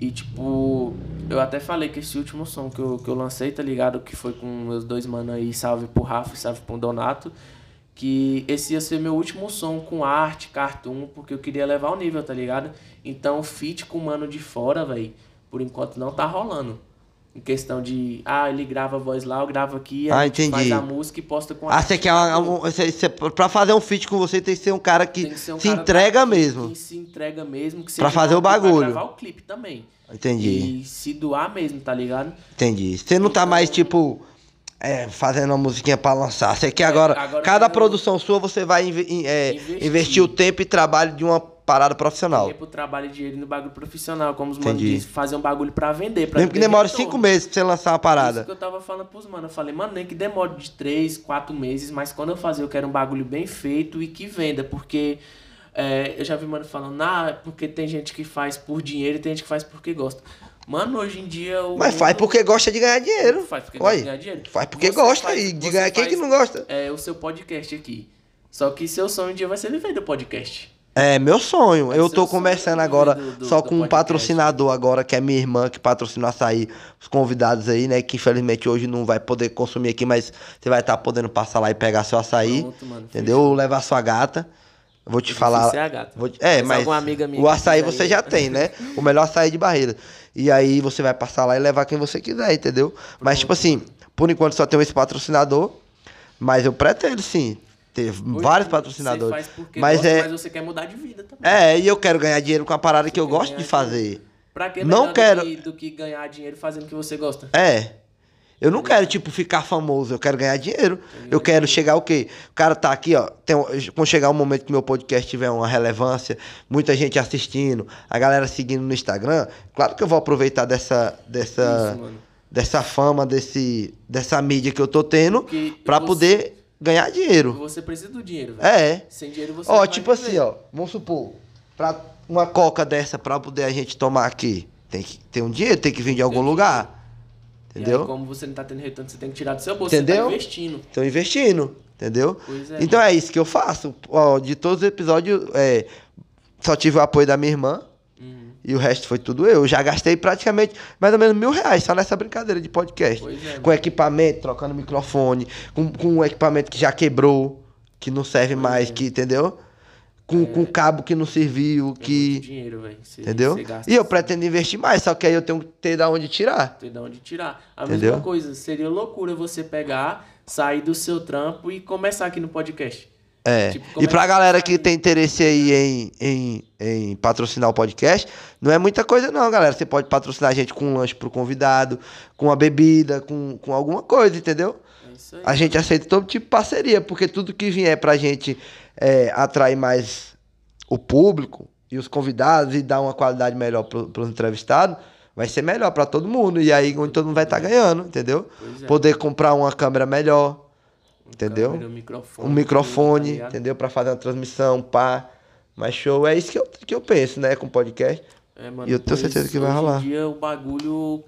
E, tipo, eu até falei que esse último som que eu, que eu lancei, tá ligado? Que foi com meus dois manos aí, salve pro Rafa e salve pro Donato. Que esse ia ser meu último som com arte, cartoon, porque eu queria levar o nível, tá ligado? Então, feat com o mano de fora, velho, por enquanto não tá rolando. Em questão de, ah, ele grava a voz lá, eu gravo aqui, ah, entendi. faz a música e posta com a Ah, você quer você, você, pra fazer um feat com você tem que ser um cara que um se cara entrega que, mesmo. Que se entrega mesmo. Que pra fazer o bagulho. Pra gravar o clipe também. Entendi. E se doar mesmo, tá ligado? Entendi. Você não tá então, mais, tipo, é, fazendo uma musiquinha pra lançar. Você quer é, agora, agora cada produção sua, você vai é, investir. investir o tempo e trabalho de uma parada profissional. Tempo, trabalho e dinheiro no bagulho profissional, como os manos dizem, fazer um bagulho pra vender. Pra Mesmo que demore retorno. cinco meses pra você lançar uma parada. Isso que eu tava falando pros manos. Eu falei, mano, nem que demore de três, quatro meses, mas quando eu fazer, eu quero um bagulho bem feito e que venda, porque é, eu já vi mano falando, ah, porque tem gente que faz por dinheiro e tem gente que faz porque gosta. Mano, hoje em dia. O... Mas faz porque gosta de ganhar dinheiro. Faz porque gosta de ganhar dinheiro. Faz porque você gosta faz, e de ganhar. Quem que não gosta? É o seu podcast aqui. Só que seu sonho um dia vai ser viver do podcast. É, meu sonho. Eu tô conversando agora do, do, só com um patrocinador agora, que é minha irmã, que patrocinou açaí, os convidados aí, né? Que infelizmente hoje não vai poder consumir aqui, mas você vai estar tá podendo passar lá e pegar seu açaí. Pronto, mano, entendeu? Ou levar sua gata. Vou te falar. É, a gata. Vou, é, mas, mas o açaí você aí. já tem, né? o melhor açaí de barreira. E aí você vai passar lá e levar quem você quiser, entendeu? Mas, tipo assim, por enquanto só tem esse patrocinador. Mas eu pretendo, sim, ter vários patrocinadores. Você faz porque mas, gosta, é... mas você quer mudar de vida também. É, e eu quero ganhar dinheiro com a parada você que eu gosto de fazer. Pra que não quero do que, do que ganhar dinheiro fazendo o que você gosta? É. Eu não quero, tipo, ficar famoso, eu quero ganhar dinheiro. Eu quero chegar o quê? O cara tá aqui, ó. Tem, quando chegar um momento que meu podcast tiver uma relevância, muita gente assistindo, a galera seguindo no Instagram, claro que eu vou aproveitar dessa. dessa Isso, dessa fama, desse, dessa mídia que eu tô tendo, para poder ganhar dinheiro. Você precisa do dinheiro, velho. É. Sem dinheiro você Ó, tipo assim, ó, vamos supor, pra uma coca dessa pra poder a gente tomar aqui, tem que ter um dinheiro, tem que vir de algum lugar. Entendeu? Aí, como você não tá tendo retorno, você tem que tirar do seu bolso, entendeu? você tá investindo. Tô investindo, entendeu? É, então é isso que eu faço. Ó, de todos os episódios, é, só tive o apoio da minha irmã. E o resto foi tudo eu. Já gastei praticamente mais ou menos mil reais só nessa brincadeira de podcast. É, com equipamento, trocando microfone, com, com um equipamento que já quebrou, que não serve mais, é. que, entendeu? Com, é. com cabo que não serviu, é que. dinheiro, velho. Entendeu? E eu pretendo investir mais, só que aí eu tenho que ter da onde tirar. Ter da onde tirar. A entendeu? mesma coisa, seria loucura você pegar, sair do seu trampo e começar aqui no podcast. É. Tipo, e pra galera que tem interesse aí em, em, em patrocinar o podcast, não é muita coisa não, galera. Você pode patrocinar a gente com um lanche pro convidado, com uma bebida, com, com alguma coisa, entendeu? É isso aí. A gente aceita todo tipo de parceria, porque tudo que vier pra gente é, atrair mais o público e os convidados e dar uma qualidade melhor para os entrevistados, vai ser melhor para todo mundo. E aí onde todo mundo vai estar tá ganhando, entendeu? É. Poder comprar uma câmera melhor, um entendeu? Câmera, um microfone, um microfone tá entendeu? Para fazer uma transmissão, pá. Mas show, é isso que eu, que eu penso, né, com podcast. É, mano, e eu tenho certeza que vai rolar. Hoje em dia o bagulho.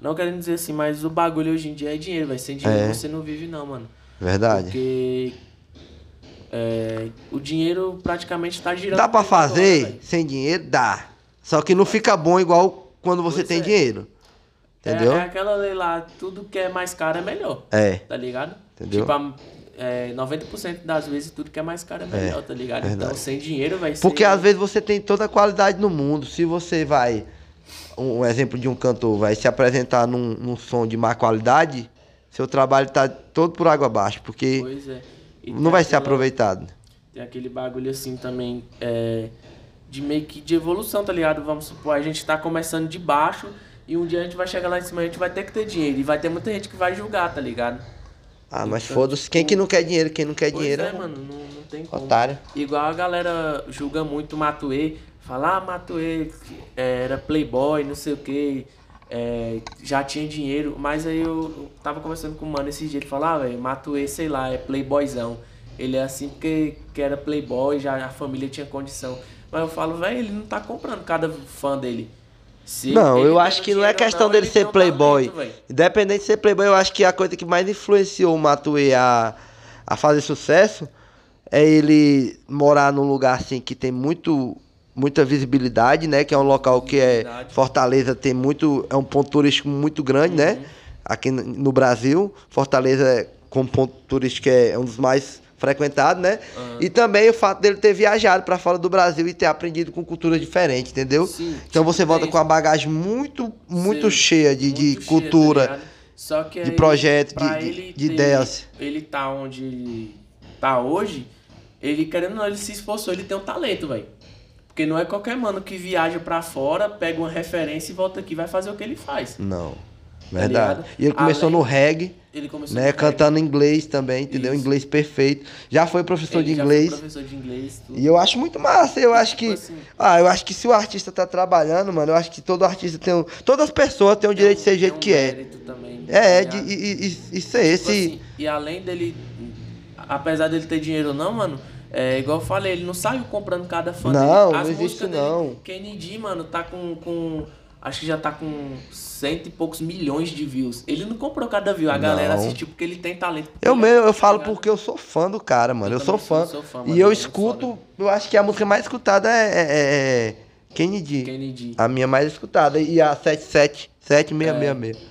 Não querendo dizer assim, mas o bagulho hoje em dia é dinheiro, vai sem dinheiro é. você não vive, não, mano. Verdade. Porque é, o dinheiro praticamente está girando. Dá para fazer sem dinheiro? Dá. Só que não fica bom igual quando você pois tem é. dinheiro. Entendeu? É, é, aquela lei lá, tudo que é mais caro é melhor. É. Tá ligado? Entendeu? Tipo, é, 90% das vezes tudo que é mais caro é, melhor, é, tá ligado? Verdade. Então sem dinheiro vai ser. Porque às vezes você tem toda a qualidade no mundo. Se você vai. Um, um exemplo de um cantor vai se apresentar num, num som de má qualidade, seu trabalho tá todo por água abaixo. Porque. Pois é. Não vai aquela, ser aproveitado. Tem aquele bagulho assim também, é, de meio que de evolução, tá ligado? Vamos supor, a gente tá começando de baixo e um dia a gente vai chegar lá em cima e a gente vai ter que ter dinheiro. E vai ter muita gente que vai julgar, tá ligado? Ah, mas então, foda-se. Tipo, quem que não quer dinheiro? Quem não quer dinheiro é, mano, não, não tem como. Otário. Igual a galera julga muito Matuê. Fala, ah, Matuê era playboy, não sei o que. É, já tinha dinheiro, mas aí eu, tava conversando com o mano esses dias, ele falava, ah, velho, Matuê, sei lá, é playboyzão. Ele é assim porque que era playboy, já a família tinha condição. Mas eu falo, velho, ele não tá comprando cada fã dele. Se Não, eu tendo acho que não é questão não, dele ele ser um playboy. Independente de ser playboy, eu acho que a coisa que mais influenciou o Matuê a, a fazer sucesso é ele morar num lugar assim que tem muito muita visibilidade, né? Que é um local que é. Fortaleza tem muito é um ponto turístico muito grande, Uhum. né? Aqui no- no Brasil, Fortaleza é, como ponto turístico é um dos mais frequentados, né? Aham. E também o fato dele ter viajado para fora do Brasil e ter aprendido com culturas diferentes, entendeu? Sim, Então você volta com uma bagagem muito muito Sim, cheia de, de muito cheio, cultura. tá? Só que de aí, projeto, de- de ter- ideias. Ele tá onde ele tá hoje, ele querendo ou não, ele se esforçou, ele tem um talento, velho. Porque não é qualquer mano que viaja pra fora, pega uma referência e volta aqui vai fazer o que ele faz. Não. Verdade. ligado? e ele começou Além- no reggae, Ele começou né? Cantando inglês também, entendeu? Isso. Inglês perfeito. Já foi professor Ele de inglês. professor de inglês, tudo. E eu acho muito massa. Eu acho tipo que. assim- Ah, eu acho que se o artista tá trabalhando, mano, eu acho que todo artista tem. Um, todas as pessoas têm o direito de ser jeito um que é. também, É, tá de, e, e, ser Tipo esse. assim, e além dele, apesar dele ter dinheiro ou não, mano, é igual eu falei, ele não saiu comprando cada fã Não, dele. não As existe músicas isso, não. Dele, Kennedy, mano, tá com, com. Acho que já tá com cento e poucos milhões de views. Ele não comprou cada view, a galera Não. assistiu porque ele tem talento. Eu ele- mesmo, eu falo porque eu sou fã do cara, mano. Eu, Eu sou fã. sou fã, e é eu muito escuto, eu acho que a música mais escutada é, é, é Kennedy. Kennedy. A minha mais escutada. E a 77, 7666.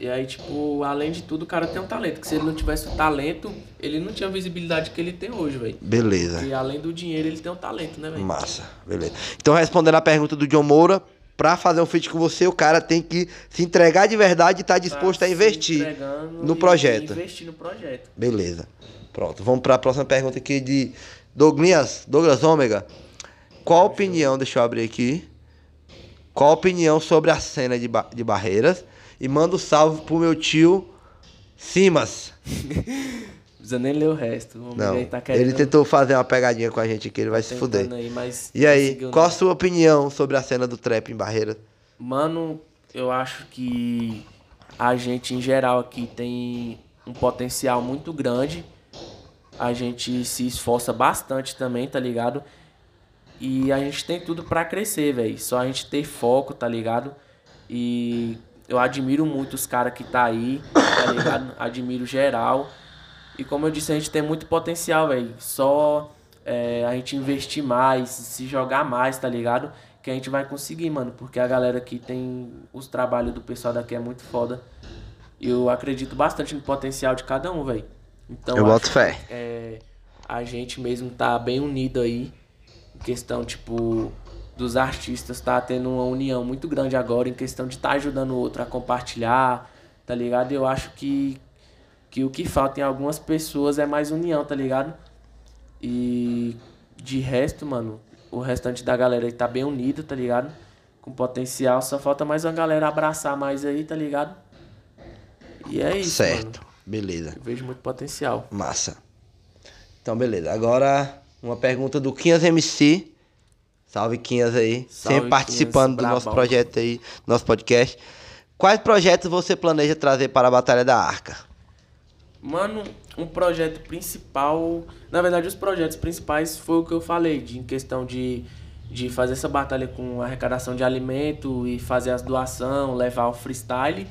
E aí, tipo, além de tudo, o cara tem um talento. Que se ele não tivesse o talento, ele não tinha a visibilidade que ele tem hoje, velho. Beleza. E além do dinheiro, ele tem um talento, né, velho? Massa, beleza. Então, respondendo a pergunta do John Moura, pra fazer um feat com você, o cara tem que se entregar de verdade e estar disposto Tá a se investir no projeto. Investir no projeto. Beleza. Pronto, vamos para a próxima pergunta aqui de Douglas, Douglas Ômega. Qual a opinião, deixa eu abrir aqui. Qual a opinião sobre a cena de, ba- de barreiras? E manda um salve pro meu tio Simas. [laughs] Não precisa nem ler o resto. O Não, tá querendo, ele tentou fazer uma pegadinha com a gente aqui, ele vai se fuder. Aí, E aí, conseguiu qual a sua opinião sobre a cena do trap em Barreiras? Mano, eu acho que a gente em geral aqui tem um potencial muito grande. A gente se esforça bastante também, tá ligado? E a gente tem tudo pra crescer, velho. Só a gente ter foco, tá ligado? E eu admiro muito os caras que tá aí, tá ligado? [coughs] Admiro geral. E como eu disse, a gente tem muito potencial, velho. Só é, a gente investir mais, se jogar mais, tá ligado? Que a gente vai conseguir, mano. Porque a galera aqui tem. Os trabalhos do pessoal daqui é muito foda. E eu acredito bastante no potencial de cada um, velho. Então, Eu boto fé. que, é, a gente mesmo tá bem unido aí. Em questão, tipo, dos artistas tá tendo uma união muito grande agora. Em questão de estar ajudando o outro a compartilhar, tá ligado? Eu acho que que o que falta em algumas pessoas é mais união, tá ligado? E de resto, mano, o restante da galera aí tá bem unido, tá ligado? Com potencial, só falta mais uma galera abraçar mais aí, tá ligado? E é isso, certo, mano. beleza. Eu vejo muito potencial. Massa. Então, beleza. Agora, uma pergunta do Quinhas MC. Salve, Quinhas aí. Salve, Sempre participando Quinhas, do nosso projeto aí, nosso podcast. Quais projetos você planeja trazer para a Batalha da Arca? Mano, um projeto principal. Na verdade, os projetos principais foi o que eu falei, de, em questão de, de fazer essa batalha com arrecadação de alimento e fazer as doações, levar o freestyle.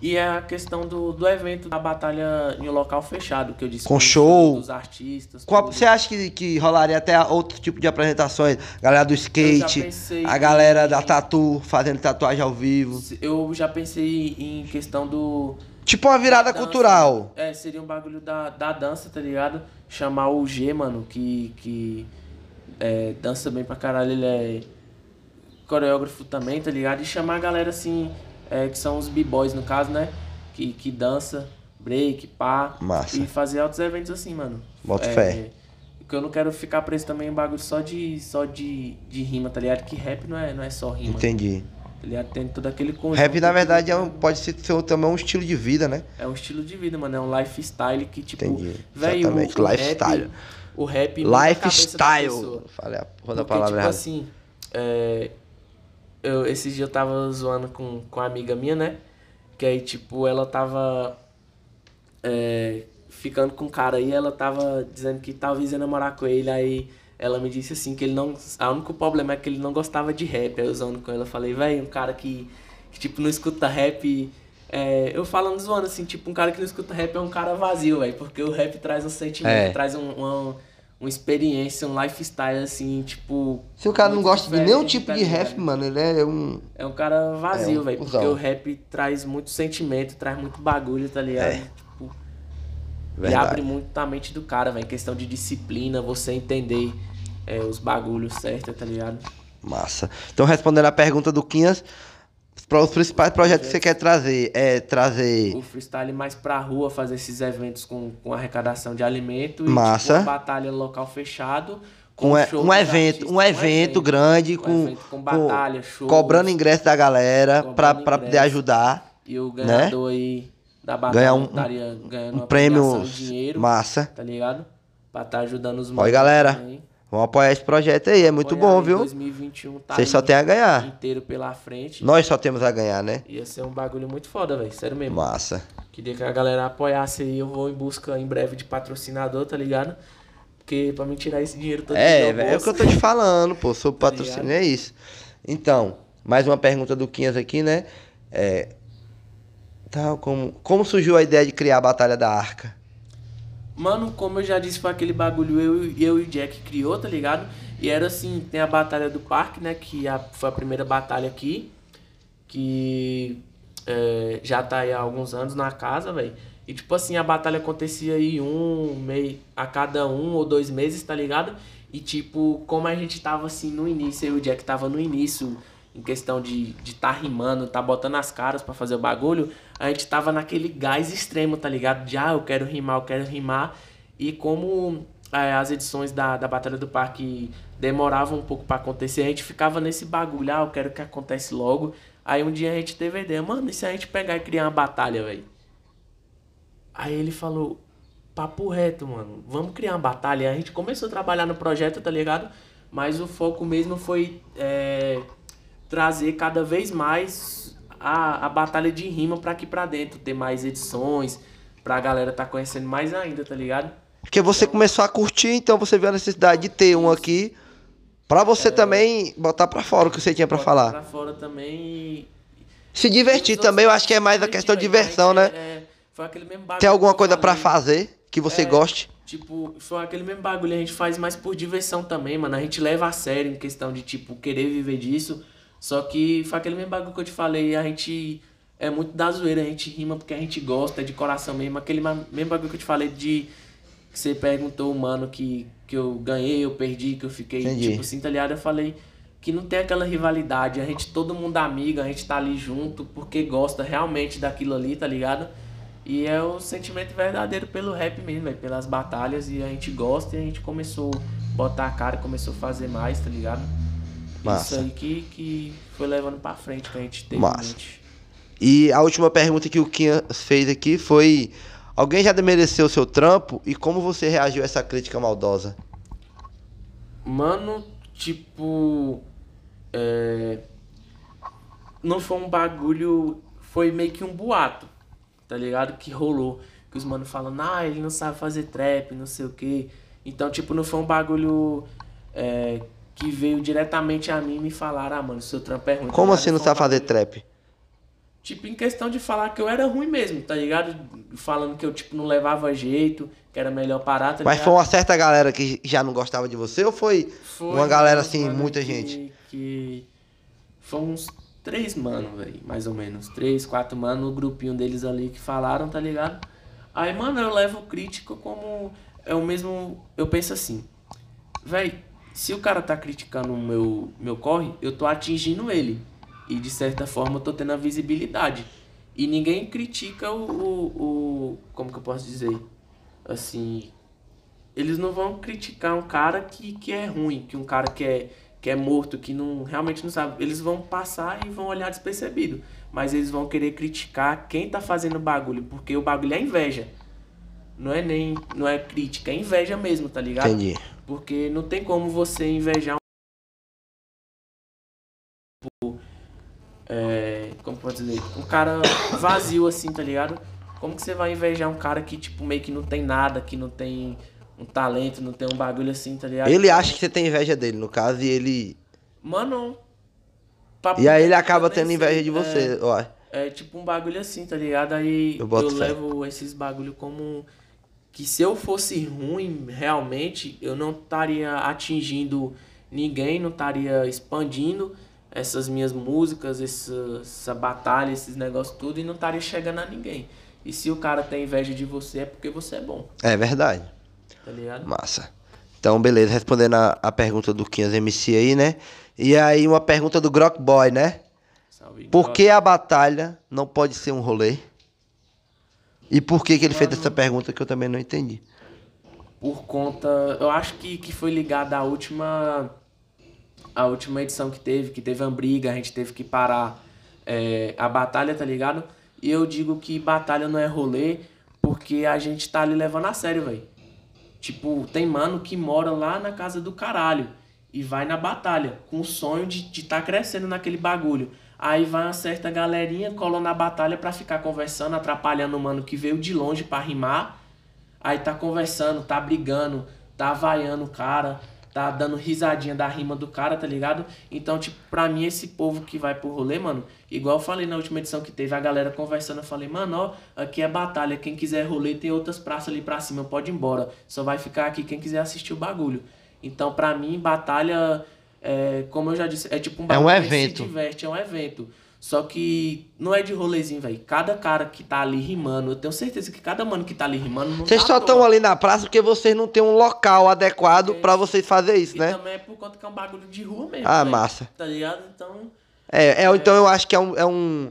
E é a questão do, do evento da batalha em um local fechado, que eu disse. Com show. Dos artistas. Qual, tudo. você acha que, que rolaria até outro tipo de apresentações? Galera do skate, a galera em- da tatu, fazendo tatuagem ao vivo. Eu já pensei em questão do. Tipo uma virada da dança. cultural. É, seria um bagulho da, da dança, tá ligado? Chamar o G, mano, que, que é, dança bem pra caralho, ele é coreógrafo também, tá ligado? E chamar a galera assim, é, que são os b-boys no caso, né? Que, que dança, break, pá. Massa. E fazer outros eventos assim, mano. Boto é, fé. Porque eu não quero ficar preso também em bagulho só de, só de, de rima, tá ligado? Que rap não é, não é só rima. Entendi. Ligado? Tem todo aquele conjunto. Rap, na verdade, é um, pode ser também um estilo de vida, né? é um estilo de vida, mano. É um lifestyle que, tipo. Entendi. Véio, Exatamente, o, o lifestyle. Rap, o rap. Lifestyle. Falei a porra da Porque, palavra tipo errada. assim. É, eu, esses dias eu tava zoando com, com uma amiga minha, né? Que aí, tipo, ela tava. É, ficando com um cara aí, ela tava dizendo que talvez ia namorar com ele, aí ela me disse assim que ele não. O único problema é que ele não gostava de rap. Aí eu zoando com ela, falei, velho, um cara que, que, tipo, não escuta rap. É, eu falando zoando assim, tipo, um cara que não escuta rap é um cara vazio, velho. Porque o rap traz um sentimento, É. traz um, uma, uma experiência, um lifestyle, assim, tipo. Se o cara não gosta de nenhum tipo tá de rap, mano, ele é um. É um cara É vazio, um velho. Porque o rap traz muito sentimento, traz muito bagulho, tá ligado? É. Tipo, e abre muito a mente do cara, velho. Questão de disciplina, você entender é, os bagulhos certos, tá ligado? Massa. Então, respondendo a pergunta do Quinhas, para os principais projetos que você quer trazer é trazer. O freestyle mais pra rua, fazer esses eventos com, com arrecadação de alimento. E, Massa. Tipo, uma batalha local fechado. Um, e- show um evento, um evento grande um com, evento com batalha, show. cobrando ingresso da galera pra poder ajudar. E o ganhador aí da batalha Ganhar um- estaria ganhando Um prêmio dinheiro. massa. tá ligado? Pra estar ajudando os Oi, galera. também. Vamos apoiar esse projeto aí, é muito Apoiar bom, viu? 2021 tá Vocês só tem a ganhar. inteiro pela frente. Nós só temos a ganhar, né? Ia ser um bagulho muito foda, velho. Sério mesmo. Massa. Queria que a galera apoiasse aí. Eu vou em busca em breve de patrocinador, tá ligado? Porque pra me tirar esse dinheiro todo É, velho, é o que eu tô te falando, pô. Sobre [laughs] Tá patrocínio, ligado? é isso. Então, mais uma pergunta do Quinhas aqui, né? É. Tal, como, como surgiu a ideia de criar a Batalha da Arca? Mano, como eu já disse, foi aquele bagulho eu, eu e o Jack criou, tá ligado? E era assim, tem a Batalha do Parque, né? Que a- foi a primeira batalha aqui. Que é, já tá aí há alguns anos na casa, velho. E tipo assim, a batalha acontecia aí um meio a cada um ou dois meses, tá ligado? E tipo, como a gente tava assim no início, eu e o Jack tava no início, em questão de, de tá rimando, tá botando as caras pra fazer o bagulho, a gente tava naquele gás extremo, tá ligado? De ah, eu quero rimar, eu quero rimar. E como é, as edições da, da Batalha do Parque demoravam um pouco pra acontecer, a gente ficava nesse bagulho, ah, eu quero que acontece logo. Aí um dia a gente teve a ideia, mano, e se a gente pegar e criar uma batalha, velho? Aí ele falou, papo reto, mano, vamos criar uma batalha. A gente começou a trabalhar no projeto, tá ligado? Mas o foco mesmo foi é, trazer cada vez mais a, a batalha de rima pra aqui pra dentro, ter mais edições, pra galera tá conhecendo mais ainda, tá ligado? Porque você começou a curtir, então você viu a necessidade de ter um aqui pra você também botar pra fora o que você tinha pra Bota falar. Pra fora também e... Se divertir também, eu acho que é mais a questão de diversão, né? É, foi aquele mesmo bagulho Tem alguma coisa pra falei. fazer que você É. goste? Tipo, foi aquele mesmo bagulho, a gente faz mais por diversão também, mano. A gente leva a sério em questão de, tipo, querer viver disso. Só que foi aquele mesmo bagulho que eu te falei, a gente é muito da zoeira, a gente rima porque a gente gosta, é de coração mesmo. Aquele mesmo bagulho que eu te falei de. Que você perguntou, mano, que, que eu ganhei, eu perdi, que eu fiquei, Entendi. tipo assim, tá ligado? Eu falei que não tem aquela rivalidade, a gente, todo mundo amigo, a gente tá ali junto porque gosta realmente daquilo ali, tá ligado? E é o sentimento verdadeiro pelo rap mesmo, véio, pelas batalhas, e a gente gosta e a gente começou a botar a cara, começou a fazer mais, tá ligado? Massa. Isso aí que, que foi levando pra frente, que a gente teve em Massa. mente. E a última pergunta que o Quinhas fez aqui foi: Alguém já demereceu o seu trampo e como você reagiu a essa crítica maldosa? Mano, tipo. É... Não foi um bagulho. Foi meio que um boato, tá ligado? Que rolou. Que os mano falando, ah, ele não sabe fazer trap, não sei o quê. Então, tipo, não foi um bagulho é, que veio diretamente a mim e me falaram, ah, mano, seu trampo é ruim. tá Como ligado? assim não sabe fazer trap? Tipo, em questão de falar que eu era ruim mesmo, tá ligado? Falando que eu, tipo, não levava jeito, que era melhor parar, tá Mas ligado? foi uma certa galera que já não gostava de você ou foi, Foi, uma galera assim, muita que- gente? Que foi uns três mano, velho, mais ou menos. Três, quatro mano, o grupinho deles ali que falaram, tá ligado? Aí, mano, eu levo crítica como é o mesmo. Eu penso assim, velho, se o cara tá criticando o meu, meu corre, eu tô atingindo ele. E de certa forma eu tô tendo a visibilidade. E ninguém critica o, o, o. Como que eu posso dizer? Assim, eles não vão criticar um cara que, que é ruim, que um cara que é, que é morto, que não realmente não sabe. Eles vão passar e vão olhar despercebido. Mas eles vão querer criticar quem tá fazendo o bagulho, porque o bagulho é inveja. Não é nem. Não é crítica, é inveja mesmo, tá ligado? Entendi. Porque não tem como você invejar um. É, como pode dizer? Um cara vazio assim, tá ligado? Como que você vai invejar um cara que, tipo, meio que não tem nada, que não tem um talento, não tem um bagulho assim, tá ligado? Ele acha que você tem inveja dele, no caso, e ele. Mano. E aí ele reto, acaba tendo sei. inveja de você, ó. É, é tipo um bagulho assim, tá ligado? Aí Eu eu, levo esses bagulho como. Que se eu fosse ruim, realmente, eu não estaria atingindo ninguém, não estaria expandindo essas minhas músicas, essa, essa batalha, esses negócios tudo, e não estaria chegando a ninguém. E se o cara tem inveja de você, é porque você é bom, É verdade. tá ligado? Massa. Então, beleza, respondendo a, a pergunta do 15 MC aí, né? E aí, uma pergunta do Grok Boy, né? Salve. Por que a batalha não pode ser um rolê? E por que, que ele fez essa pergunta que eu também não entendi? por conta. Eu acho que, que foi ligada à última. A última edição que teve, que teve uma briga, a gente teve que parar é, a batalha, tá ligado? E eu digo que batalha não é rolê porque a gente tá ali levando a sério, velho. Tipo, tem mano que mora lá na casa do caralho e vai na batalha com o sonho de estar de tá crescendo naquele bagulho. Aí vai uma certa galerinha, cola na batalha pra ficar conversando, atrapalhando o mano que veio de longe pra rimar. Aí tá conversando, tá brigando, tá vaiando o cara, tá dando risadinha da rima do cara, tá ligado? Então, tipo, pra mim, esse povo que vai pro rolê, mano, igual eu falei na última edição que teve a galera conversando, eu falei, mano, ó, aqui é batalha, quem quiser rolê tem outras praças ali pra cima, pode ir embora. Só vai ficar aqui quem quiser assistir o bagulho. Então, pra mim, batalha, é, como eu já disse, é tipo um É um bagulho que evento. se diverte, é um evento. Só que não é de rolezinho, velho. Cada cara que tá ali rimando, eu tenho certeza que cada mano que tá ali rimando não Vocês tá só estão ali na praça porque vocês não têm um local adequado pra vocês fazer isso, E né? também é por conta que é um bagulho de rua mesmo. Ah, velho. massa. Tá ligado? Então. É, é, então eu acho que é um. É, um,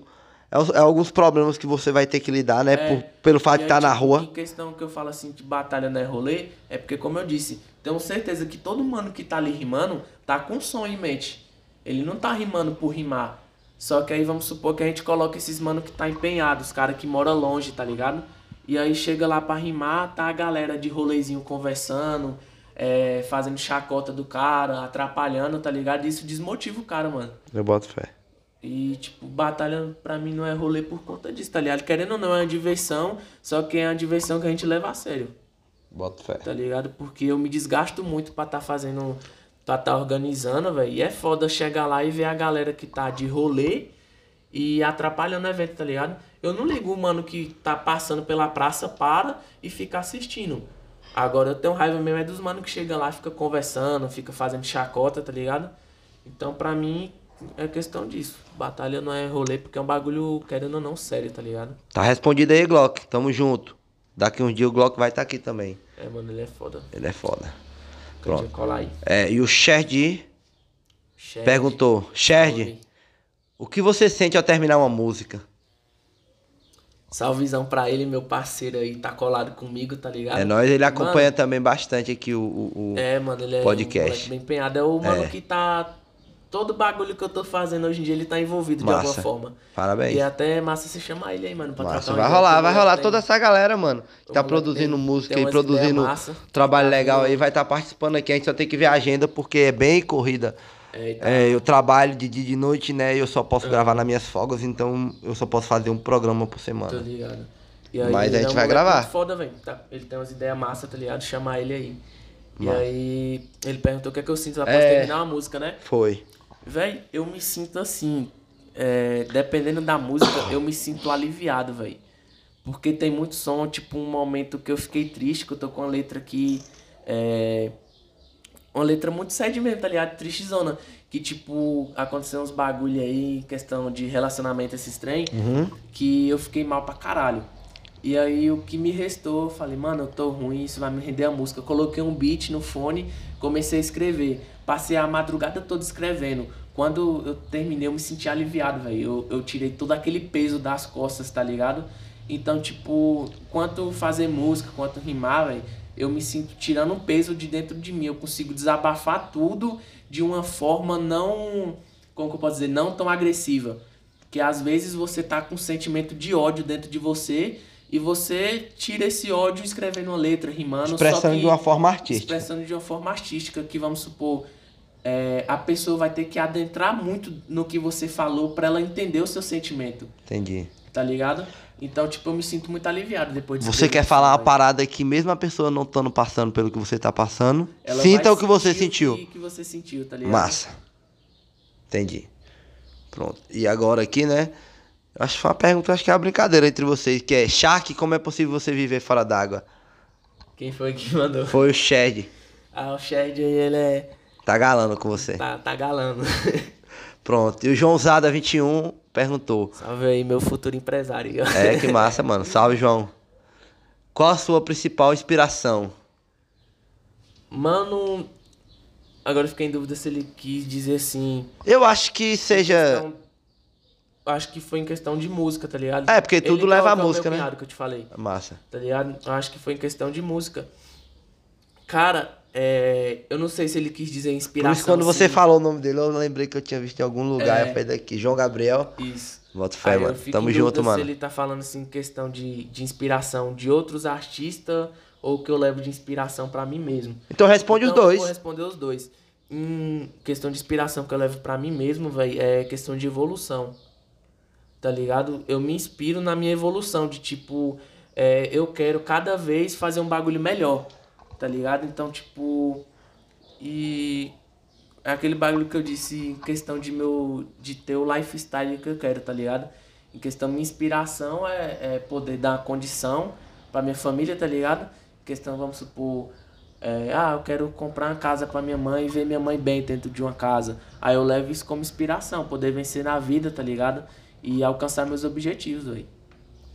é, é alguns problemas que você vai ter que lidar, né? é, por- pelo fato de estar na tipo, rua. Em questão que eu falo assim de batalha não é rolê, é porque, como eu disse, tenho certeza que todo mano que tá ali rimando tá com sonho em mente. Ele não tá rimando por rimar. Só que aí vamos supor que a gente coloca esses mano que tá empenhado, os cara que mora longe, tá ligado? E aí chega lá pra rimar, tá a galera de rolezinho conversando, é, fazendo chacota do cara, atrapalhando, tá ligado? Isso desmotiva o cara, mano. Eu boto fé. E, tipo, batalha pra mim não é rolê por conta disso, tá ligado? Querendo ou não, é uma diversão, só que é uma diversão que a gente leva a sério, Boto fé. tá ligado? Porque eu me desgasto muito pra tá fazendo, pra tá organizando, velho. E é foda chegar lá e ver a galera que tá de rolê e atrapalhando o evento, tá ligado? Eu não ligo o mano que tá passando pela praça, para e fica assistindo. Agora eu tenho raiva mesmo é dos mano que chega lá, fica conversando, fica fazendo chacota, tá ligado? Então pra mim é questão disso. Batalha não é rolê porque é um bagulho, querendo ou não, sério, tá ligado? Tá respondido aí, Glock. Tamo junto. Daqui uns dias o Glock vai estar aqui também. É, mano, ele é foda. Ele é foda. Pronto. Colar aí. É, e o Sherd perguntou: Sherd, o que você sente ao terminar uma música? Salvezão pra ele, meu parceiro aí, tá colado comigo, tá ligado? É nóis, ele Mano, acompanha também bastante aqui o. o- o- É, mano, ele é podcast. um bem empenhado. É o mano É. que tá. Todo bagulho que eu tô fazendo hoje em dia, ele tá envolvido de Massa. alguma forma. Parabéns. E é até massa você chamar ele aí, mano, pra Massa, vai rolar, vai rolar tem- toda essa galera, mano. Que tá produzindo tem- música tem e produzindo trabalho tá legal aí, vai estar participando aqui. A gente só tem que ver a agenda porque é bem corrida. É, tá- É, eu trabalho de dia e de noite, né? E eu só posso gravar nas minhas folgas, então eu só posso fazer um programa por Tô semana. ligado. E Mas a gente é um vai gravar. foda, velho. Tá- ele tem umas ideias massa, tá ligado? Chamar ele aí. E aí, ele perguntou o que é que eu sinto após É. terminar uma música, né? Foi. Véi, eu me sinto assim. é, dependendo da música, eu me sinto aliviado, véi. Porque tem muito som, tipo um momento que eu fiquei triste, que eu tô com uma letra aqui. É, uma letra muito sad mesmo, tá ligado? Tristezona. Que, tipo, aconteceu uns bagulho aí, questão de relacionamento, esses trem, que eu fiquei mal pra caralho. E aí o que me restou, eu falei, mano, eu tô ruim, isso vai me render a música. Eu coloquei um beat no fone, comecei a escrever. Passei a madrugada toda escrevendo. Quando eu terminei, eu me senti aliviado, velho. Eu, eu tirei todo aquele peso das costas, tá ligado? Então, tipo, quanto fazer música, quanto rimar, velho, eu me sinto tirando um peso de dentro de mim. Eu consigo desabafar tudo de uma forma não. Como que eu posso dizer? Não tão agressiva. Que às vezes você tá com um sentimento de ódio dentro de você e você tira esse ódio escrevendo uma letra, rimando. só Expressando que- de uma forma artística. Expressando de uma forma artística, que vamos supor, é, a pessoa vai ter que adentrar muito no que você falou pra ela entender o seu sentimento, Entendi. tá ligado? Então, tipo, eu me sinto muito aliviado depois de Você quer disso, falar uma parada que mesmo a pessoa não estando passando pelo que você tá passando, Ela sinta o que você sentiu. O que, que você sentiu, tá ligado? Massa. Entendi. Pronto. E agora aqui, né? Eu Acho que foi uma pergunta, acho que é uma brincadeira entre vocês, que é Shark, como é possível você viver fora d'água? Quem foi que mandou? Foi o Shed. Ah, o Shed aí, ele é. Tá galando com você. Tá, tá galando. [laughs] Pronto. E o João Zada 21 perguntou. Salve aí, meu futuro empresário. É, que [laughs] massa, mano. Salve, João. Qual a sua principal inspiração? Mano. Agora eu fiquei em dúvida se ele quis dizer assim. Eu acho que seja. Acho que foi em questão de música, tá ligado? É, porque tudo Ele leva a música, meu né? que eu te falei. Massa. tá ligado? Eu acho que foi em questão de música. Cara, é, eu não sei se ele quis dizer Por inspiração. isso, quando você falou o nome dele, eu lembrei que eu tinha visto em algum lugar. É. Foi daqui. João Gabriel. Isso. Bota fé, eu mano. Tamo junto, mano. Se ele tá falando assim, questão de, de inspiração de outros artistas ou que eu levo de inspiração pra mim mesmo. Então responde Então, os Eu dois. vou responder os dois. Em questão de inspiração que eu levo pra mim mesmo, velho, é questão de evolução. Tá ligado? Eu me inspiro na minha evolução, de tipo, é, eu quero cada vez fazer um bagulho melhor. Tá ligado? Então, tipo. E. É aquele bagulho que eu disse em questão de meu. de ter o lifestyle que eu quero, tá ligado? Em questão minha inspiração é, é poder dar condição pra minha família, tá ligado? Em questão, vamos supor. é, ah, eu quero comprar uma casa pra minha mãe e ver minha mãe bem dentro de uma casa. Aí eu levo isso como inspiração, poder vencer na vida, tá ligado? E alcançar meus objetivos, aí.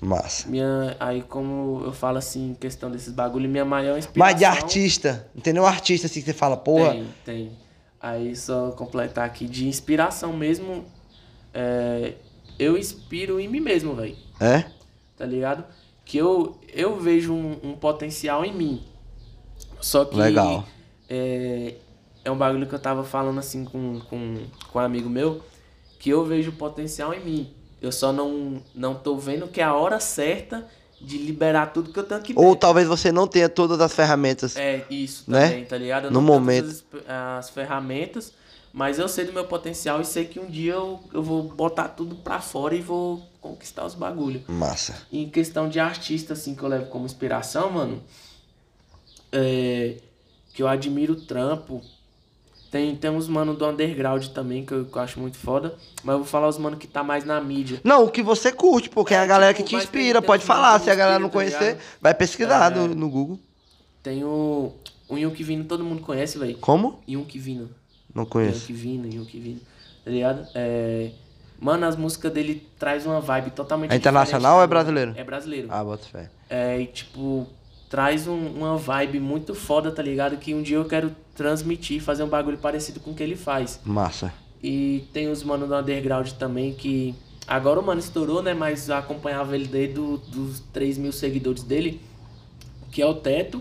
Massa. Minha, aí como eu falo assim, questão desses bagulho, minha maior inspiração... Mas de artista. Não tem nenhum artista assim que você fala, porra. Tem, tem. Aí só completar aqui, de inspiração mesmo, é, eu inspiro em mim mesmo, velho. É? Tá ligado? Que eu, eu vejo um, um potencial em mim. Só que... Legal. É, é um bagulho que eu tava falando assim com, com, com um amigo meu, que eu vejo potencial em mim. Eu só não, não tô vendo que é a hora certa de liberar tudo que eu tenho aqui Ou dentro. talvez você não tenha todas as ferramentas. É, isso Né? também, tá ligado? Eu No não tenho momento. todas As, as ferramentas, mas eu sei do meu potencial e sei que um dia eu, eu vou botar tudo pra fora e vou conquistar os bagulhos. Massa. Em questão de artista, assim, que eu levo como inspiração, mano, é, que eu admiro o trampo. Tem, tem uns mano do underground também, que eu, que eu acho muito foda. Mas eu vou falar os mano que tá mais na mídia. Não, o que você curte, porque é, É, a galera tipo, que te tem- inspira. tem Pode mano falar. Se a galera não tá conhecer, ligado? vai pesquisar É. no, no Google. Tem o, o Yunque Vino, todo mundo conhece, velho. Como? Yunque Vino. Não conheço. Yunque Vino, Yunque Vino. Tá ligado? É, mano, as músicas dele traz uma vibe totalmente É internacional ou é tá brasileiro? É brasileiro. Ah, bota fé. É, e tipo, traz um- uma vibe muito foda, tá ligado? Que um dia eu quero transmitir, fazer um bagulho parecido com o que ele faz. Massa. E tem os mano do underground também que. Agora o mano estourou, né? Mas eu acompanhava ele desde do, dos 3 mil seguidores dele. Que é o Teto,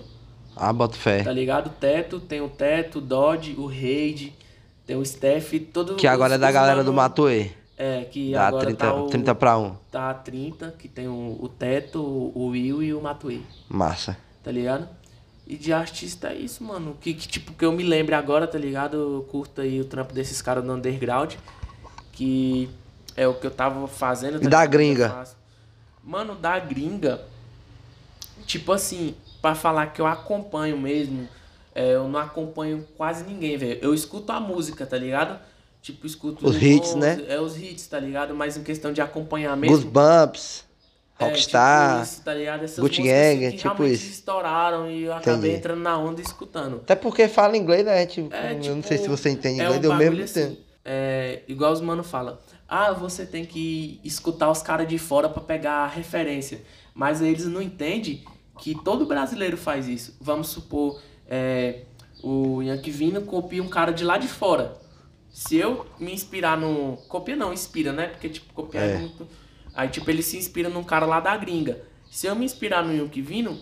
Ah, bota tá fé. ligado? O Teto, tem o Teto, o Dodge, o Raid, tem o Steph, todo Que agora é os- da os galera mano- do Matuê. É, que Dá agora 30, tá o. 30 pra 1. Tá 30, que tem o, o Teto, o Will e o Matuê. Massa. tá ligado? E de artista é isso, mano. Que, que tipo, que eu me lembre agora, tá ligado? Eu curto aí o trampo desses caras do underground. Que é o que eu tava fazendo. tá E da gringa? Mano, da gringa. Tipo assim, pra falar que eu acompanho mesmo. é, eu não acompanho quase ninguém, velho. Eu escuto a música, tá ligado? Tipo, escuto Os hits, os- né? É os hits, tá ligado? Mas em questão de acompanhar mesmo. É, Rockstar. tipo isso, tá ligado? Essas Gucci assim, Gang, que tipo isso. estouraram e eu acabei Entendi. entrando na onda e escutando. Até porque fala inglês, né? Tipo, É, eu não tipo, sei se você entende é inglês, um eu mesmo assim, entendo. É, igual os mano fala, ah, você tem que escutar os caras de fora pra pegar a referência. Mas eles não entendem que todo brasileiro faz isso. Vamos supor, é, o Yankee Vino copia um cara de lá de fora. Se eu me inspirar no. Copia não, inspira, né? Porque, tipo, copiar é, É. muito. Aí, tipo, ele se inspira num cara lá da gringa. Se eu me inspirar no Yankee Vino,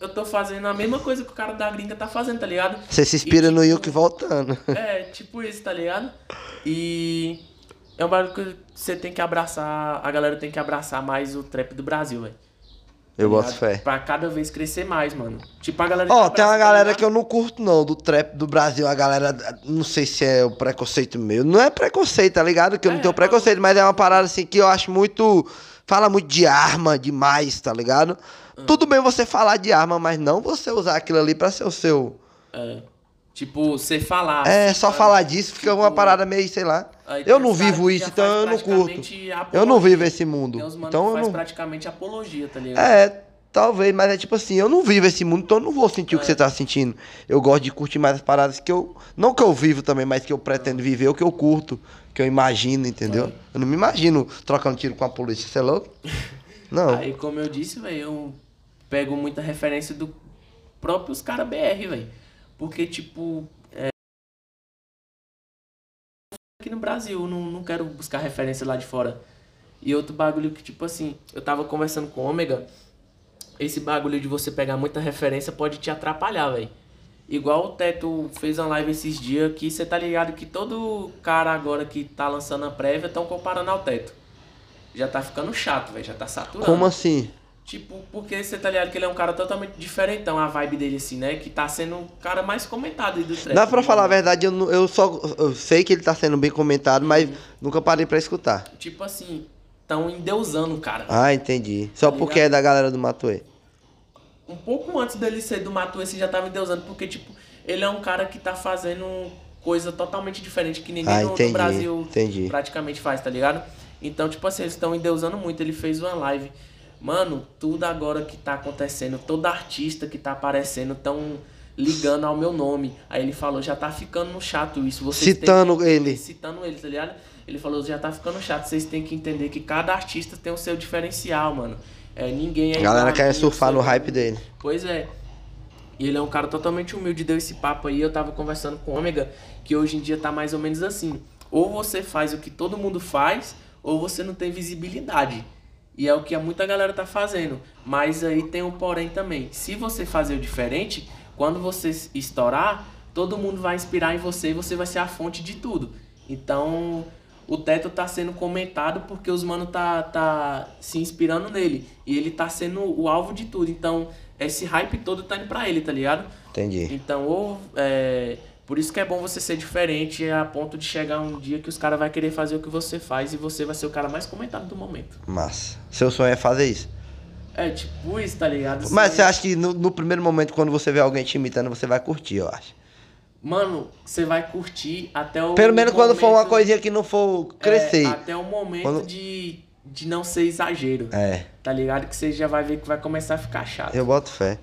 eu tô fazendo a mesma coisa que o cara da gringa tá fazendo, tá ligado? Você se inspira E, no tipo, Yuki voltando. [laughs] É, tipo isso, tá ligado? E é um bagulho que você tem que abraçar, a galera tem que abraçar mais o trap do Brasil, velho. Eu boto ligado? fé. Pra cada vez crescer mais, mano. Tipo, a galera. Ó, que tem uma tá galera ligado? que eu não curto, não, do trap do Brasil. A galera, não sei se é o preconceito meu. Não é preconceito, tá ligado? Que eu não É, tenho preconceito, mas é uma parada assim que eu acho muito fala muito de arma demais, tá ligado? Tudo bem você falar de arma, mas não você usar aquilo ali pra ser o seu. É. Tipo, você falar. É, assim, só sabe? falar disso fica Tipo, uma parada meio, sei lá. Aí Eu não vivo isso, então eu não curto. Eu não vivo esse mundo. Tem uns Então que eu faz não. praticamente apologia, tá ligado? É, talvez, mas é tipo assim, eu não vivo esse mundo, então eu não vou sentir o que É. você tá sentindo. Eu gosto de curtir mais as paradas que eu. Não que eu vivo também, mas que eu pretendo viver, o que eu curto, que eu imagino, entendeu? É. Eu não me imagino trocando tiro com a polícia, você é louco? [laughs] Não. Aí, como eu disse, velho, eu pego muita referência do próprios caras BR, velho. Porque, tipo. Aqui no Brasil, não, não quero buscar referência lá de fora. E outro bagulho que, tipo assim, eu tava conversando com o Ômega. Esse bagulho de você pegar muita referência pode te atrapalhar, velho. Igual o Teto fez uma live esses dias que você tá ligado que todo cara agora que tá lançando a prévia estão comparando ao Teto. Já tá ficando chato, velho. Já tá saturando. Como assim? Tipo, porque você tá ligado que ele é um cara totalmente diferentão, a vibe dele, assim, né? Que tá sendo o cara mais comentado aí do trap. Dá pra falar a verdade, eu, não- eu só eu sei que ele tá sendo bem comentado, mas nunca parei pra escutar. Tipo assim, tão endeusando o cara. Ah, entendi. Só Tá porque é da galera do Matuê. Um pouco antes dele ser do Matu, esse já tava endeusando, porque, tipo, ele é um cara que tá fazendo coisa totalmente diferente que ninguém Ah, no, no entendi, Brasil entendi. praticamente faz, tá ligado? Então, tipo assim, eles estão endeusando muito. Ele fez uma live. Mano, tudo agora que tá acontecendo, todo artista que tá aparecendo tão ligando ao meu nome. Aí ele falou, já tá ficando chato isso. Vocês Citando que- ele. Citando ele, tá ligado? Ele falou, já tá ficando chato. Vocês têm que entender que cada artista tem o seu diferencial, mano. É, ninguém é A galera quer ninguém surfar no hype dele. Pois é. E ele é um cara totalmente humilde, deu esse papo aí. Eu tava conversando com o Ômega, que hoje em dia tá mais ou menos assim. Ou você faz o que todo mundo faz, ou você não tem visibilidade. E é o que muita galera tá fazendo. Mas aí tem um porém também. Se você fazer o diferente, quando você estourar, todo mundo vai inspirar em você e você vai ser a fonte de tudo. Então, o teto tá sendo comentado porque os mano tá, tá se inspirando nele. E ele tá sendo o alvo de tudo. Então, esse hype todo tá indo pra ele, tá ligado? Entendi. Então, ou. É, por isso que é bom você ser diferente a ponto de chegar um dia que os caras vão querer fazer o que você faz e você vai ser o cara mais comentado do momento. Massa. Seu sonho é fazer isso. É, tipo isso, tá ligado? Mas Você- você acha que no, no primeiro momento, quando você vê alguém te imitando, você vai curtir, eu acho. Mano, você vai curtir até o. Pelo menos quando for uma coisinha que não for crescer. É, até o momento Quando- de, de não ser exagero. É, Tá ligado? Que você já vai ver que vai começar a ficar chato. eu boto fé.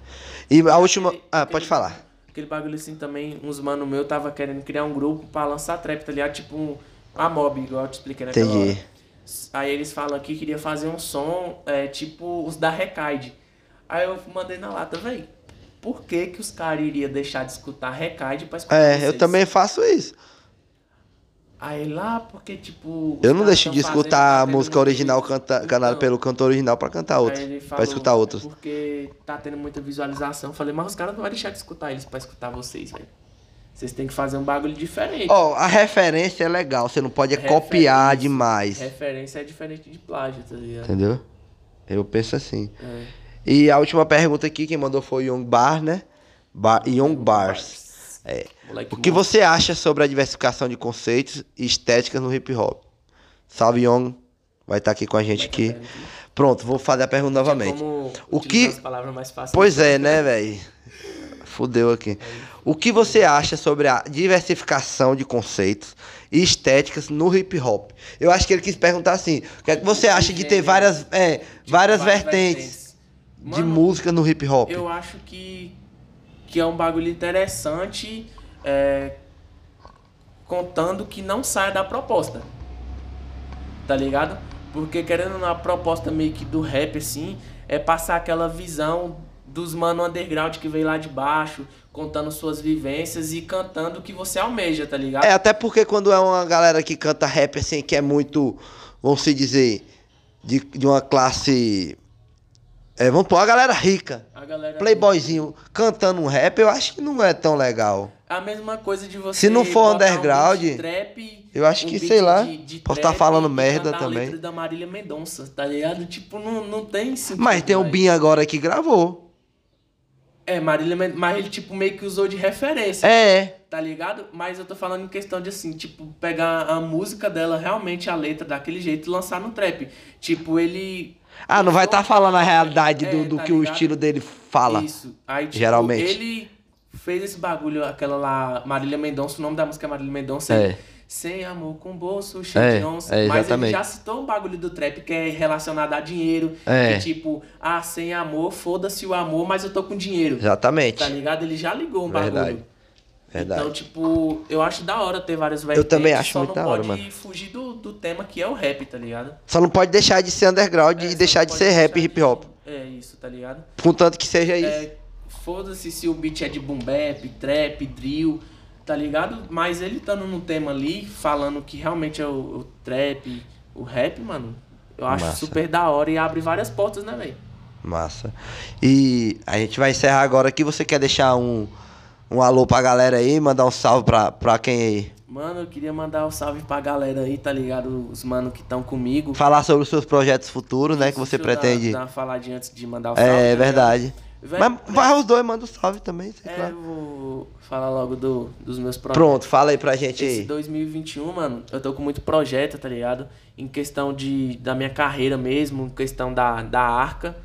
E a última. Ah, pode falar. Aquele bagulho assim também, uns mano meu tava querendo criar um grupo pra lançar trap, tá ligado? Tipo um, a mob, igual eu te expliquei naquela Entendi. hora. Aí eles falam que queria fazer um som, é, tipo os da Recaide. Aí eu mandei na lata, véi, por que que os caras iriam deixar de escutar Recaide pra escutar É, eu vocês? também faço isso. Aí lá, porque tipo... Eu não deixo de escutar a música original vídeo. canta, Então, cantada pelo cantor original pra cantar ele Pra escutar outros. Porque tá tendo muita visualização. Eu falei, mas os caras não vão deixar de escutar eles pra escutar vocês, velho. Vocês têm que fazer um bagulho diferente. Ó, a referência é legal, você não pode é Referência. copiar demais. Referência é diferente de plágio, tá ligado? Entendeu? Eu penso assim. É. E a última pergunta aqui, quem mandou foi o Young Bar, né? Bar, Young Bars. É. O que você acha sobre a diversificação de conceitos e estéticas no hip hop? Salve, Young. Vai estar aqui com a gente aqui. Pronto, vou fazer a pergunta novamente. Como O que- as palavras mais fáceis. Pois é, né, velho? Fudeu aqui. O que você acha sobre a diversificação de conceitos e estéticas no hip hop? Eu acho que ele quis perguntar assim: o que é que você acha de ter várias, é, várias vertentes de música no hip hop? Eu acho que, que é um bagulho interessante, é, contando que não saia da proposta. Tá ligado? Porque querendo ou não, a proposta meio que do rap, assim, é passar aquela visão dos mano underground que veio lá de baixo, contando suas vivências e cantando o que você almeja, tá ligado? É, até porque quando é uma galera que canta rap assim, que é muito, vamos se dizer, de, de uma classe. É, vamos pôr a galera rica. A galera Playboyzinho cantando um rap, eu acho que não é tão legal. A mesma coisa de você. Se não for um underground, de trap, eu acho um que, sei lá, de- de posso estar trap falando merda também. da Marília Mendonça, tá ligado? Tipo, não, não tem sentido. Mas tem o velho. Bin agora que gravou. É, Marília Mendonça, mas ele, tipo, meio que usou de referência. É, Tá ligado? Mas eu tô falando em questão de assim, tipo, pegar a música dela, realmente a letra daquele jeito e lançar no trap. Tipo, ele. Ah, não vai estar falando a realidade É, do, do tá que o ligado? estilo dele fala. Isso. Aí, tipo, geralmente. ele fez esse bagulho, aquela lá, Marília Mendonça, o nome da música é Marília Mendonça. É. Sem amor com bolso, cheio É, de onça. é, Mas ele já citou um bagulho do trap que é relacionado a dinheiro. É. Que tipo, ah, sem amor, foda-se o amor, mas eu tô com dinheiro. Exatamente. Tá ligado? Ele já ligou um Verdade. bagulho. Verdade. Então, tipo, eu acho da hora ter várias vertentes. também acho só muito não da hora, pode mano. fugir do, do tema que é o rap, tá ligado? Só não pode deixar de ser underground É, e só deixar não de pode ser rap e hip hop. de- É isso, tá ligado? Contanto que seja isso. É, Foda-se se o beat é de boom bap, trap, drill, tá ligado? Mas ele estando no tema ali, falando que realmente é o, o trap, o rap, mano, eu acho Massa. super da hora e abre várias portas, né, velho? Massa. E a gente vai encerrar agora aqui. Você quer deixar um, um alô pra galera aí? Mandar um salve pra, pra quem aí? Mano, eu queria mandar um salve pra galera aí, tá ligado? Os mano que estão comigo. Falar sobre os seus projetos futuros, né? Que você pretende. Dar, dar uma faladinha antes de mandar o salve. É tá verdade. Véi, Mas vai os dois, manda um salve também. sei É, lá. eu vou falar logo do, dos meus projetos. Pronto, fala aí pra gente Esse aí. 2021, mano, eu tô com muito projeto, tá ligado? Em questão de, da minha carreira mesmo, em questão da, da arca,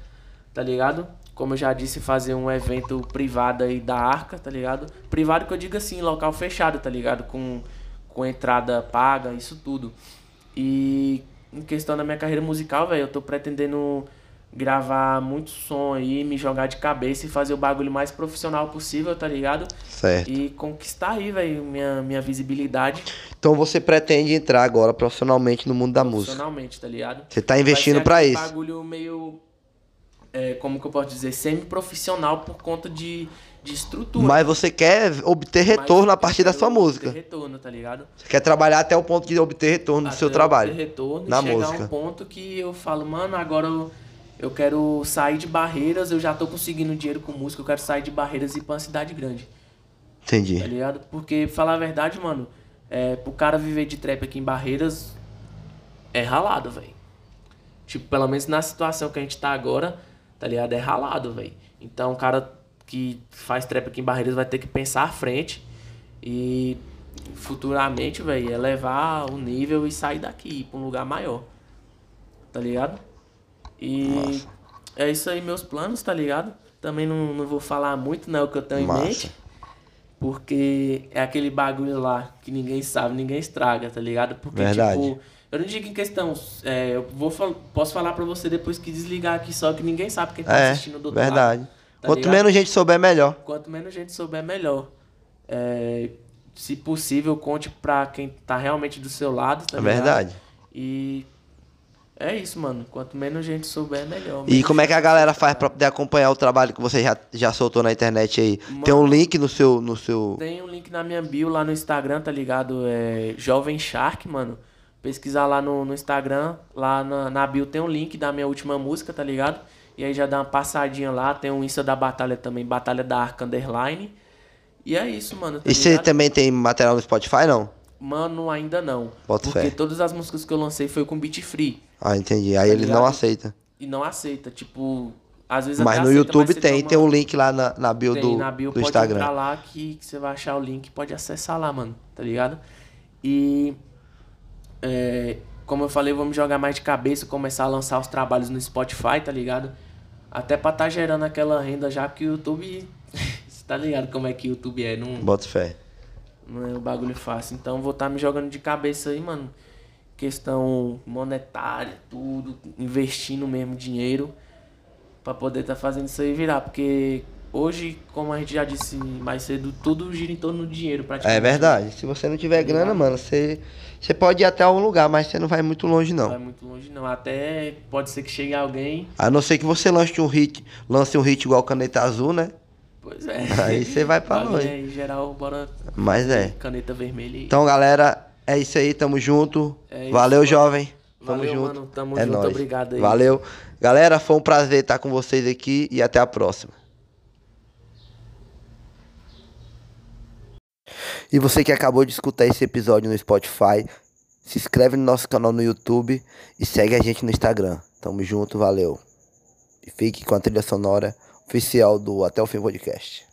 tá ligado? Como eu já disse, fazer um evento privado aí da arca, tá ligado? Privado que eu digo assim, local fechado, tá ligado? Com, com entrada paga, isso tudo. E em questão da minha carreira musical, velho, eu tô pretendendo gravar muito som aí, me jogar de cabeça e fazer o bagulho mais profissional possível, tá ligado? Certo. E conquistar aí, velho, minha, minha visibilidade Então você pretende entrar agora profissionalmente no mundo da música. profissionalmente, tá ligado? Você tá investindo aquele isso. bagulho meio. É, como que eu posso dizer? Semi-profissional por conta de, de estrutura. Mas você quer obter retorno a partir da sua música. retorno, tá ligado? Você quer trabalhar até o ponto de obter retorno do seu Até eu trabalho. retorno na e chegar música. a um ponto que eu falo, mano, agora eu, eu quero sair de barreiras, eu já tô conseguindo dinheiro com música, eu quero sair de barreiras e ir pra uma cidade grande. Tá Entendi. ligado? Porque, falar a verdade, mano, é, pro cara viver de trap aqui em Barreiras é ralado, velho. Tipo, pelo menos na situação que a gente tá agora, tá ligado? É ralado, velho. Então, o cara que faz trap aqui em Barreiras vai ter que pensar à frente e futuramente, velho, elevar o nível e sair daqui, pra um lugar maior. Tá ligado? E Massa. é isso aí, meus planos, tá ligado? Também não, não vou falar muito, né? O que eu tenho Massa. em mente. Porque é aquele bagulho lá que ninguém sabe, ninguém estraga, tá ligado? Porque, Verdade. tipo, eu não digo em questão. é, eu vou posso falar pra você depois que desligar aqui, só que ninguém sabe quem tá É, assistindo do outro verdade. lado. tá Quanto ligado? menos gente souber, melhor. Quanto menos gente souber, melhor. É, se possível, conte pra quem tá realmente do seu lado, tá É ligado? verdade. E é isso, mano. Quanto menos gente souber, melhor. E como é que a galera faz pra poder acompanhar o trabalho que você já, já soltou na internet aí? Tem um Mano. link no seu. No seu... Tem um link na minha bio lá no Instagram, tá ligado? É Jovem Shark, mano. Pesquisar lá no, no Instagram, lá na, na bio tem um link da minha última música, tá ligado? E aí já dá uma passadinha lá, tem um Insta da Batalha também, Batalha da Arca Underline. E é isso, mano. Tá E você também tem material no Spotify, não? Mano, ainda não. Bota porque fé. todas as músicas que eu lancei foi com beat free. Ah, entendi. Aí Tá eles não aceitam. E não aceita, tipo... Às vezes Mas no aceita, YouTube mas tem, tem um link lá na, na bio tem do, na bio, do pode Instagram. entrar lá que, que você vai achar o link, pode acessar lá, mano, tá ligado? E é, como eu falei, vamos jogar mais de cabeça, começar a lançar os trabalhos no Spotify, tá ligado? Até pra tá gerando aquela renda já que o YouTube, você [laughs] tá ligado como é que o YouTube é, não, Bota fé. não é um bagulho fácil. Então vou estar me jogando de cabeça aí, mano. Questão monetária, tudo, investindo mesmo dinheiro pra poder estar fazendo isso aí virar, porque hoje, como a gente já disse mais cedo, tudo gira em torno do dinheiro, praticamente. É verdade. Se você não tiver Tá grana, mano, você, você pode ir até algum lugar, mas você não vai muito longe, Não não. vai muito longe não, até pode ser que chegue alguém, A não ser que você lance um hit, lance um hit igual Caneta Azul, né? pois é. Aí você vai pra longe. aí, em geral, bora Mas é. caneta vermelha e... Então, galera, é isso aí, tamo junto. É isso, Valeu, mano. jovem. Tamo Valeu, junto. mano, tamo é junto, nóis. obrigado aí. Valeu. Galera, foi um prazer estar com vocês aqui e até a próxima. E você que acabou de escutar esse episódio no Spotify, se inscreve no nosso canal no YouTube e segue a gente no Instagram. Tamo junto, valeu. E fique com a trilha sonora oficial do Até o Fim Podcast.